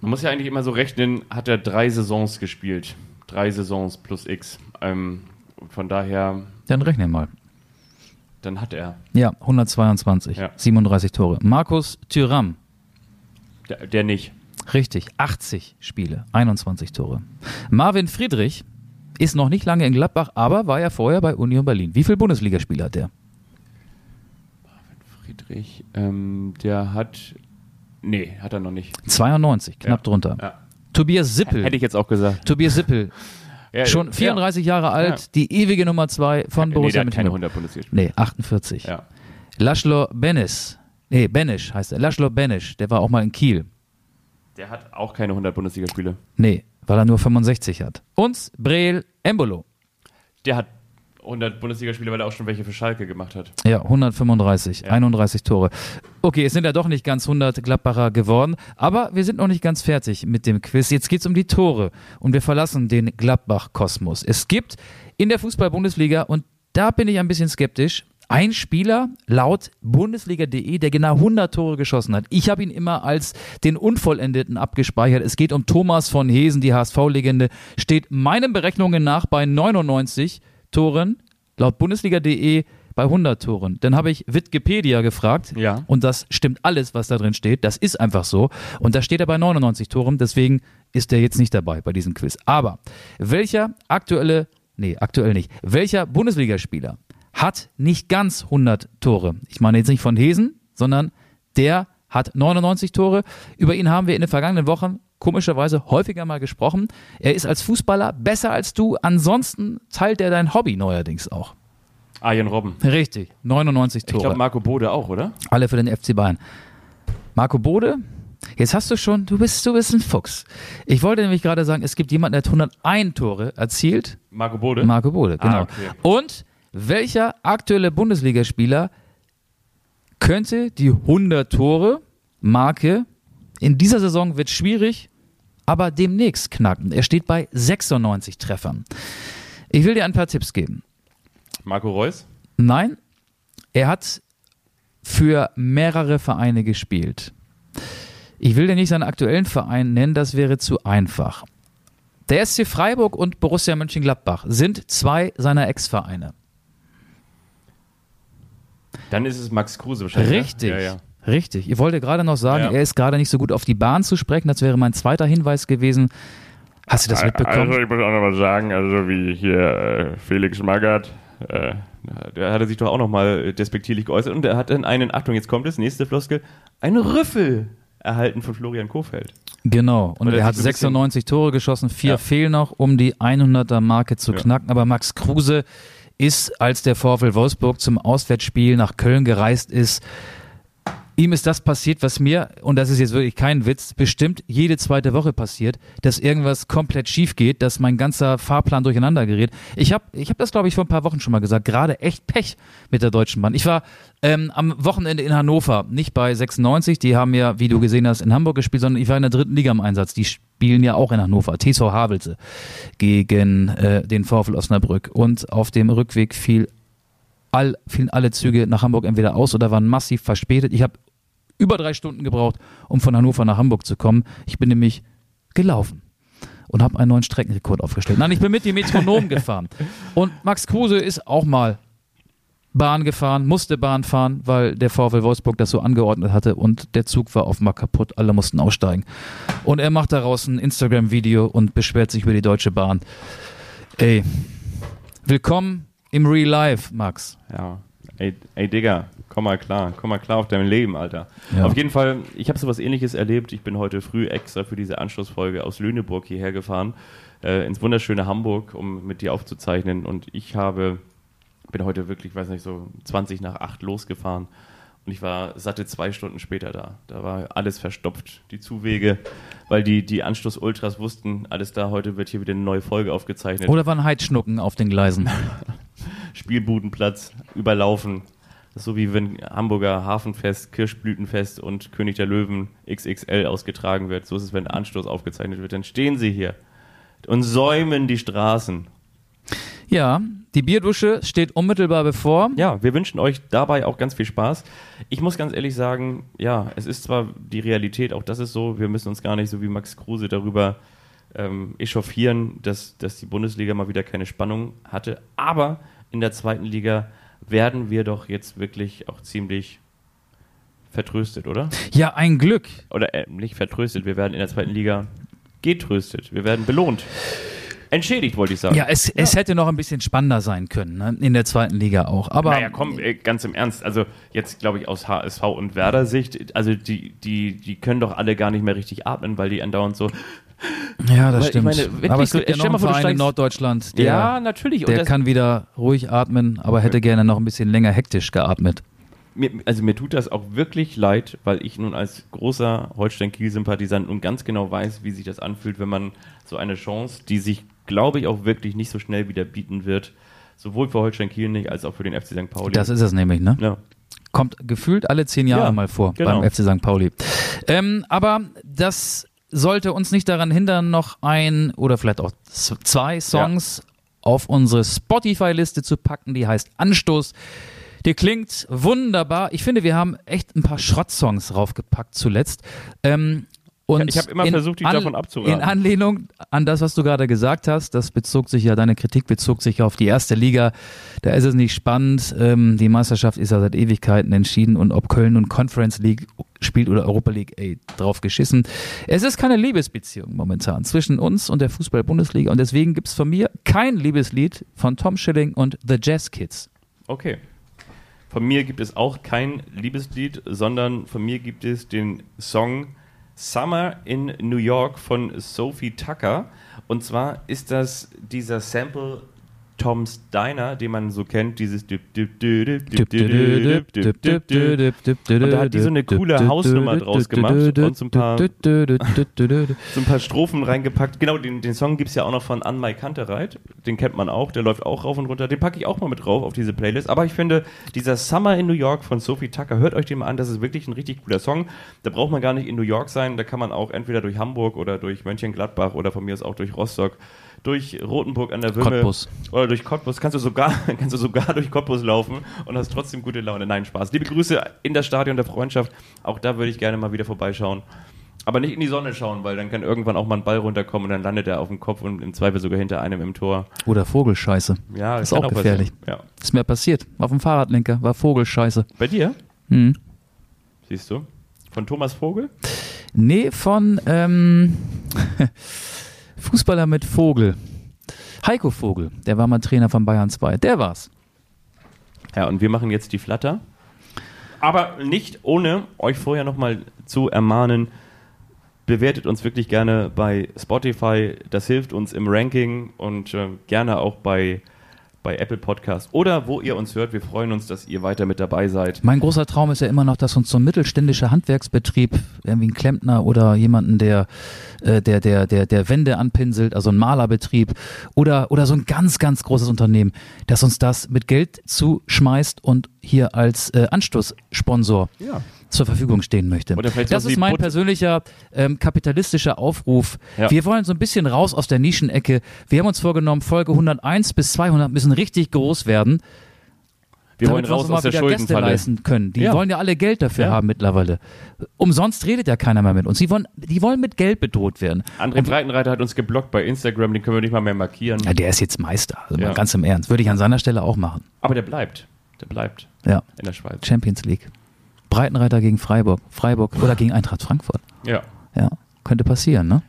Speaker 2: Man muss ja eigentlich immer so rechnen, hat er drei Saisons gespielt. Drei Saisons plus X. Ähm, von daher,
Speaker 3: Dann rechnen wir mal.
Speaker 2: dann hat er.
Speaker 3: Ja, 122.
Speaker 2: Ja.
Speaker 3: 37 Tore. Markus Thüram.
Speaker 2: Der, der nicht.
Speaker 3: Richtig, 80 Spiele, 21 Tore. Marvin Friedrich ist noch nicht lange in Gladbach, aber war ja vorher bei Union Berlin. Wie viele Bundesligaspiele hat der?
Speaker 2: Friedrich, ähm, der hat. Nee, hat er noch nicht.
Speaker 3: 92, knapp
Speaker 2: Ja.
Speaker 3: drunter.
Speaker 2: Ja.
Speaker 3: Tobias Sippel.
Speaker 2: Hätte ich jetzt auch gesagt.
Speaker 3: Tobias Sippel, (laughs)
Speaker 2: Ja,
Speaker 3: schon 34 Jahre alt, die ewige Nummer 2 von
Speaker 2: Ja. Nee,
Speaker 3: Borussia
Speaker 2: der hat keine
Speaker 3: Mönchengladbach.
Speaker 2: 100 Bundesligaspiele.
Speaker 3: Nee, 48.
Speaker 2: Ja.
Speaker 3: Laszlo Benes. Nee, Benisch heißt er. Laszlo Benisch, der war auch mal in Kiel.
Speaker 2: Der hat auch keine 100 Bundesligaspiele.
Speaker 3: Nee, weil er nur 65 hat. Und Breel Embolo.
Speaker 2: Der hat 100 Bundesligaspiele, weil er auch schon welche für Schalke gemacht hat.
Speaker 3: Ja, 135,
Speaker 2: Ja.
Speaker 3: 31 Tore. Okay, es sind ja doch nicht ganz 100 Gladbacher geworden, aber wir sind noch nicht ganz fertig mit dem Quiz. Jetzt geht's um die Tore und wir verlassen den Gladbach-Kosmos. Es gibt in der Fußball-Bundesliga, und da bin ich ein bisschen skeptisch, ein Spieler laut Bundesliga.de, der genau 100 Tore geschossen hat. Ich habe ihn immer als den Unvollendeten abgespeichert. Es geht um Thomas von Hesen, die HSV-Legende, steht meinen Berechnungen nach bei 99 Toren, laut Bundesliga.de bei 100 Toren. Dann habe ich Wikipedia gefragt
Speaker 2: Ja.
Speaker 3: und das stimmt alles, was da drin steht. Das ist einfach so. Und da steht er bei 99 Toren, deswegen ist er jetzt nicht dabei bei diesem Quiz. Aber welcher aktuelle, nee, aktuell nicht, welcher Bundesligaspieler hat nicht ganz 100 Tore? Ich meine jetzt nicht von Hesen, sondern der hat 99 Tore. Über ihn haben wir in den vergangenen Wochen komischerweise häufiger mal gesprochen. Er ist als Fußballer besser als du. Ansonsten teilt er dein Hobby neuerdings auch.
Speaker 2: Arjen Robben.
Speaker 3: Richtig, 99
Speaker 2: Ich
Speaker 3: Tore.
Speaker 2: glaube Marco Bode auch, oder?
Speaker 3: Alle für den FC Bayern. Marco Bode, jetzt hast du schon, du bist, du bist ein Fuchs. Ich wollte nämlich gerade sagen, es gibt jemanden, der hat 101 Tore erzielt.
Speaker 2: Marco Bode?
Speaker 3: Marco Bode, genau.
Speaker 2: Ah, okay.
Speaker 3: Und welcher aktuelle Bundesligaspieler könnte die 100 Tore Marke in dieser Saison wird schwierig, aber demnächst knacken. Er steht bei 96 Treffern. Ich will dir ein paar Tipps geben.
Speaker 2: Marco Reus?
Speaker 3: Nein, er hat für mehrere Vereine gespielt. Ich will dir nicht seinen aktuellen Verein nennen, das wäre zu einfach. Der SC Freiburg und Borussia Mönchengladbach sind zwei seiner Ex-Vereine.
Speaker 2: Dann ist es Max Kruse wahrscheinlich. ne?
Speaker 3: Richtig.
Speaker 2: Ja, ja.
Speaker 3: Richtig. Ich wollte gerade noch sagen,
Speaker 2: Ja.
Speaker 3: er ist gerade nicht so gut auf die Bahn zu sprechen. Das wäre mein zweiter Hinweis gewesen. Hast du das mitbekommen?
Speaker 2: Also ich muss auch noch mal sagen, also wie hier äh, Felix Magath, äh, der hatte sich doch auch noch mal despektierlich geäußert und er hat dann einen, Achtung, jetzt kommt es, nächste Floskel, einen Rüffel erhalten von Florian Kofeld.
Speaker 3: Genau. Und
Speaker 2: er
Speaker 3: hat
Speaker 2: sich so ein bisschen-
Speaker 3: 96 Tore geschossen, vier
Speaker 2: Ja.
Speaker 3: fehlen noch, um die 100er Marke zu
Speaker 2: Ja.
Speaker 3: knacken. Aber Max Kruse ist, als der VfL Wolfsburg zum Auswärtsspiel nach Köln gereist ist, ihm ist das passiert, was mir, und das ist jetzt wirklich kein Witz, bestimmt jede zweite Woche passiert, dass irgendwas komplett schief geht, dass mein ganzer Fahrplan durcheinander gerät. Ich habe ich hab das, glaube ich, vor ein paar Wochen schon mal gesagt, gerade echt Pech mit der Deutschen Bahn. Ich war ähm, am Wochenende in Hannover, nicht bei 96, die haben ja, wie du gesehen hast, in Hamburg gespielt, sondern ich war in der dritten Liga im Einsatz. Die spielen ja auch in Hannover, TSV Havelse gegen äh, den VfL Osnabrück. Und auf dem Rückweg fiel all, fielen alle Züge nach Hamburg entweder aus oder waren massiv verspätet. Ich habe über drei Stunden gebraucht, um von Hannover nach Hamburg zu kommen. Ich bin nämlich gelaufen und habe einen neuen Streckenrekord aufgestellt. Nein, ich bin mit dem Metronom gefahren. Und Max Kruse ist auch mal Bahn gefahren, musste Bahn fahren, weil der VfL Wolfsburg das so angeordnet hatte und der Zug war offenbar kaputt, alle mussten aussteigen. Und er macht daraus ein Instagram-Video und beschwert sich über die Deutsche Bahn. Ey, willkommen im Real Life, Max.
Speaker 2: Ja. Ey, ey Digga, komm mal klar, komm mal klar auf dein Leben, Alter.
Speaker 3: Ja.
Speaker 2: Auf jeden Fall, ich habe sowas ähnliches erlebt. Ich bin heute früh extra für diese Anschlussfolge aus Lüneburg hierher gefahren, äh, ins wunderschöne Hamburg, um mit dir aufzuzeichnen. Und ich habe, bin heute wirklich, weiß nicht, so 20 nach 8 losgefahren. Und ich war satte zwei Stunden später da. Da war alles verstopft, die Zuwege, weil die, die Anschluss-Ultras wussten, alles da, heute wird hier wieder eine neue Folge aufgezeichnet.
Speaker 3: Oder waren Heidschnucken auf den Gleisen? (laughs)
Speaker 2: Spielbudenplatz überlaufen. Das ist so wie wenn Hamburger Hafenfest, Kirschblütenfest und König der Löwen XXL ausgetragen wird. So ist es, wenn Anstoß aufgezeichnet wird. Dann stehen sie hier und säumen die Straßen.
Speaker 3: Ja, die Bierdusche steht unmittelbar bevor.
Speaker 2: Ja, wir wünschen euch dabei auch ganz viel Spaß. Ich muss ganz ehrlich sagen, ja, es ist zwar die Realität, auch das ist so, wir müssen uns gar nicht so wie Max Kruse darüber ähm, echauffieren, dass, dass die Bundesliga mal wieder keine Spannung hatte, aber in der zweiten Liga werden wir doch jetzt wirklich auch ziemlich vertröstet, oder?
Speaker 3: Ja, ein Glück.
Speaker 2: Oder äh, nicht vertröstet, wir werden in der zweiten Liga getröstet, wir werden belohnt. Entschädigt, wollte ich sagen.
Speaker 3: Ja, es, es hätte noch ein bisschen spannender sein können, ne? in der zweiten Liga auch. Aber
Speaker 2: Naja, komm, äh, ganz im Ernst. Also jetzt glaube ich aus HSV und Werder Sicht, also die, die, die können doch alle gar nicht mehr richtig atmen, weil die andauernd so.
Speaker 3: Ja, das
Speaker 2: ich
Speaker 3: stimmt.
Speaker 2: meine,
Speaker 3: aber es
Speaker 2: so,
Speaker 3: gibt ja
Speaker 2: stell
Speaker 3: noch
Speaker 2: mal
Speaker 3: einen Verein in Norddeutschland, der,
Speaker 2: ja, natürlich.
Speaker 3: Der
Speaker 2: das,
Speaker 3: kann wieder ruhig atmen, aber hätte gerne noch ein bisschen länger hektisch geatmet.
Speaker 2: mir, also mir tut das auch wirklich leid, weil ich nun als großer Holstein-Kiel-Sympathisant nun ganz genau weiß, wie sich das anfühlt, wenn man so eine Chance, die sich, glaube ich, auch wirklich nicht so schnell wieder bieten wird, Sowohl für Holstein Kiel nicht, als auch für den FC St. Pauli.
Speaker 3: Das ist es nämlich, ne?
Speaker 2: ja.
Speaker 3: Kommt gefühlt alle zehn Jahre
Speaker 2: Ja,
Speaker 3: mal vor
Speaker 2: genau.
Speaker 3: beim FC St. Pauli. Ähm, aber das sollte uns nicht daran hindern, noch ein oder vielleicht auch zwei Songs auf unsere Spotify-Liste zu packen. Die heißt Anstoß. Die klingt wunderbar. Ich finde, wir haben echt ein paar Schrottsongs draufgepackt zuletzt. Ähm, und
Speaker 2: Ich hab immer versucht, dich davon abzuraten.
Speaker 3: In Anlehnung an das, was du gerade gesagt hast, das bezog sich ja, deine Kritik bezog sich auf die erste Liga. Da ist es nicht spannend. Ähm, die Meisterschaft ist ja seit Ewigkeiten entschieden und ob Köln nun Conference League spielt oder Europa League, ey, drauf geschissen. Es ist keine Liebesbeziehung momentan zwischen uns und der Fußball-Bundesliga und deswegen gibt's von mir kein Liebeslied von Tom Schilling und The Jazz Kids.
Speaker 2: Okay. Von mir gibt es auch kein Liebeslied, sondern von mir gibt es den Song Summer in New York von Sophie Tucker. Und zwar ist das dieser Sample Tom's Diner, den man so kennt, dieses Und da hat die so eine coole Hausnummer draus gemacht und so ein paar, so ein paar Strophen reingepackt. Genau, den, den Song gibt es ja auch noch von An My Kantereit. Den kennt man auch, der läuft auch rauf und runter. Den packe ich auch mal mit drauf auf diese Playlist. Aber ich finde, dieser Summer in New York von Sophie Tucker, hört euch den mal an, das ist wirklich ein richtig cooler Song. Da braucht man gar nicht in New York sein, da kann man auch entweder durch Hamburg oder durch Mönchengladbach oder von mir aus auch durch Rostock durch Rotenburg an der Wümme
Speaker 3: Cottbus.
Speaker 2: oder durch Cottbus. Kannst du sogar, (laughs) kannst du sogar durch Cottbus laufen und hast trotzdem gute Laune. Nein, Spaß. Liebe Grüße in das Stadion der Freundschaft. Auch da würde ich gerne mal wieder vorbeischauen. Aber nicht in die Sonne schauen, weil dann kann irgendwann auch mal ein Ball runterkommen und dann landet er auf dem Kopf und im Zweifel sogar hinter einem im Tor.
Speaker 3: Oder Vogelscheiße.
Speaker 2: Ja,
Speaker 3: ist
Speaker 2: kann
Speaker 3: auch gefährlich.
Speaker 2: Ja.
Speaker 3: Ist mir passiert. Auf dem Fahrradlenker war Vogelscheiße.
Speaker 2: Bei dir?
Speaker 3: Hm.
Speaker 2: Siehst du? Von Thomas Vogel?
Speaker 3: Nee, von ähm, (laughs) Fußballer mit Vogel. Heiko Vogel, der war mal Trainer von Bayern 2. Der war's.
Speaker 2: Ja, und wir machen jetzt die Flatter. Aber nicht ohne euch vorher nochmal zu ermahnen, bewertet uns wirklich gerne bei Spotify. Das hilft uns im Ranking und äh, gerne auch bei, bei Apple Podcast oder wo ihr uns hört. Wir freuen uns, dass ihr weiter mit dabei seid.
Speaker 3: Mein großer Traum ist ja immer noch, dass uns so ein mittelständischer Handwerksbetrieb, irgendwie ein Klempner oder jemanden, der, äh, der, der, der, der Wände anpinselt, also ein Malerbetrieb oder, oder so ein ganz, ganz großes Unternehmen, dass uns das mit Geld zuschmeißt und hier als äh, Anstoßsponsor
Speaker 2: Ja.
Speaker 3: Zur Verfügung stehen möchte. Das ist mein persönlicher ähm, kapitalistischer Aufruf.
Speaker 2: Ja.
Speaker 3: Wir wollen so ein bisschen raus aus der Nischenecke. Wir haben uns vorgenommen, Folge 101 bis 200 müssen richtig groß werden.
Speaker 2: Wir wollen
Speaker 3: wir
Speaker 2: raus
Speaker 3: mal
Speaker 2: aus der
Speaker 3: Gäste
Speaker 2: Schuldenfalle.
Speaker 3: leisten können. Die
Speaker 2: Ja.
Speaker 3: wollen ja alle Geld dafür
Speaker 2: Ja.
Speaker 3: haben mittlerweile. Umsonst redet ja keiner mehr mit uns. Die wollen, die wollen mit Geld bedroht werden.
Speaker 2: André Breitenreiter hat uns geblockt bei Instagram, den können wir nicht mal mehr markieren.
Speaker 3: Ja, der ist jetzt Meister. Also
Speaker 2: Ja.
Speaker 3: mal ganz im Ernst. Würde ich an seiner Stelle auch machen.
Speaker 2: Aber der bleibt. Der bleibt
Speaker 3: Ja.
Speaker 2: in der Schweiz.
Speaker 3: Champions League. Breitenreiter gegen Freiburg. Freiburg oder gegen Eintracht Frankfurt.
Speaker 2: Ja.
Speaker 3: Ja. Könnte passieren, ne?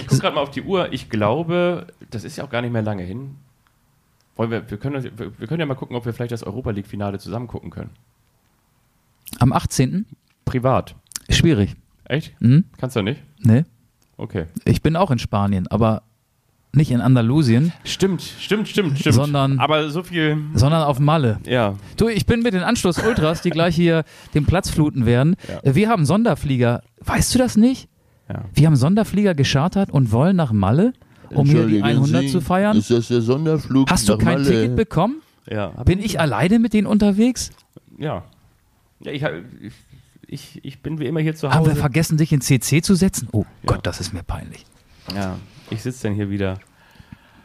Speaker 2: Ich gucke gerade mal auf die Uhr. Ich glaube, das ist ja auch gar nicht mehr lange hin. Wollen wir, wir, können, wir, können ja mal gucken, ob wir vielleicht das Europa League-Finale zusammen gucken können.
Speaker 3: Am 18.
Speaker 2: Privat.
Speaker 3: Schwierig.
Speaker 2: Echt?
Speaker 3: Hm?
Speaker 2: Kannst du nicht?
Speaker 3: Ne?
Speaker 2: Okay.
Speaker 3: Ich bin auch in Spanien, aber nicht in Andalusien,
Speaker 2: Stimmt, stimmt, stimmt, stimmt.
Speaker 3: Sondern-
Speaker 2: Aber so viel,
Speaker 3: sondern auf Malle.
Speaker 2: ja.
Speaker 3: Du, ich bin mit den Anstoß Ultras, die gleich hier den Platz fluten werden.
Speaker 2: Ja.
Speaker 3: Wir haben Sonderflieger. Weißt du das nicht?
Speaker 2: ja.
Speaker 3: Wir haben Sonderflieger geschartert und wollen nach Malle, um hier die
Speaker 5: Entschuldigen
Speaker 3: 100
Speaker 5: Sie,
Speaker 3: zu feiern.
Speaker 5: Ist das der Sonderflug
Speaker 3: Hast du
Speaker 5: nach
Speaker 3: kein
Speaker 5: Malle?
Speaker 3: Ticket bekommen?
Speaker 2: Ja.
Speaker 3: Bin ich alleine mit denen unterwegs?
Speaker 2: Ja. ja ich, ich, ich, ich bin wie immer hier zu
Speaker 3: Haben wir
Speaker 2: Hause.
Speaker 3: vergessen, dich in CC zu setzen? Oh
Speaker 2: Ja.
Speaker 3: Gott, das ist mir peinlich.
Speaker 2: Ja, ich sitze dann hier wieder.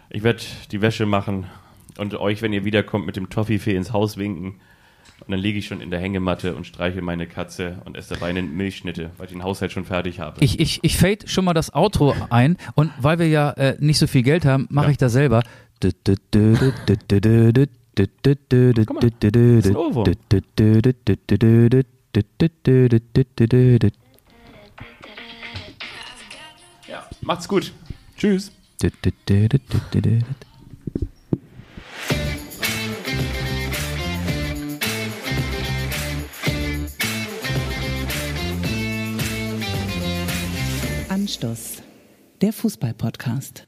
Speaker 2: Ich werde die Wäsche machen und euch, wenn ihr wiederkommt, mit dem Toffifee ins Haus winken. Und dann liege ich schon in der Hängematte und streiche meine Katze und esse dabei eine Milchschnitte, weil ich den Haushalt schon fertig habe.
Speaker 3: Ich, ich, ich fade schon mal das Outro ein und weil wir ja äh, nicht so viel Geld haben, mache
Speaker 2: Ja.
Speaker 3: ich das selber.
Speaker 2: Guck mal,
Speaker 3: Das
Speaker 2: ist ein Ohrwurm. ja, macht's gut. Tschüss.
Speaker 6: Anstoß, der Fußball-Podcast.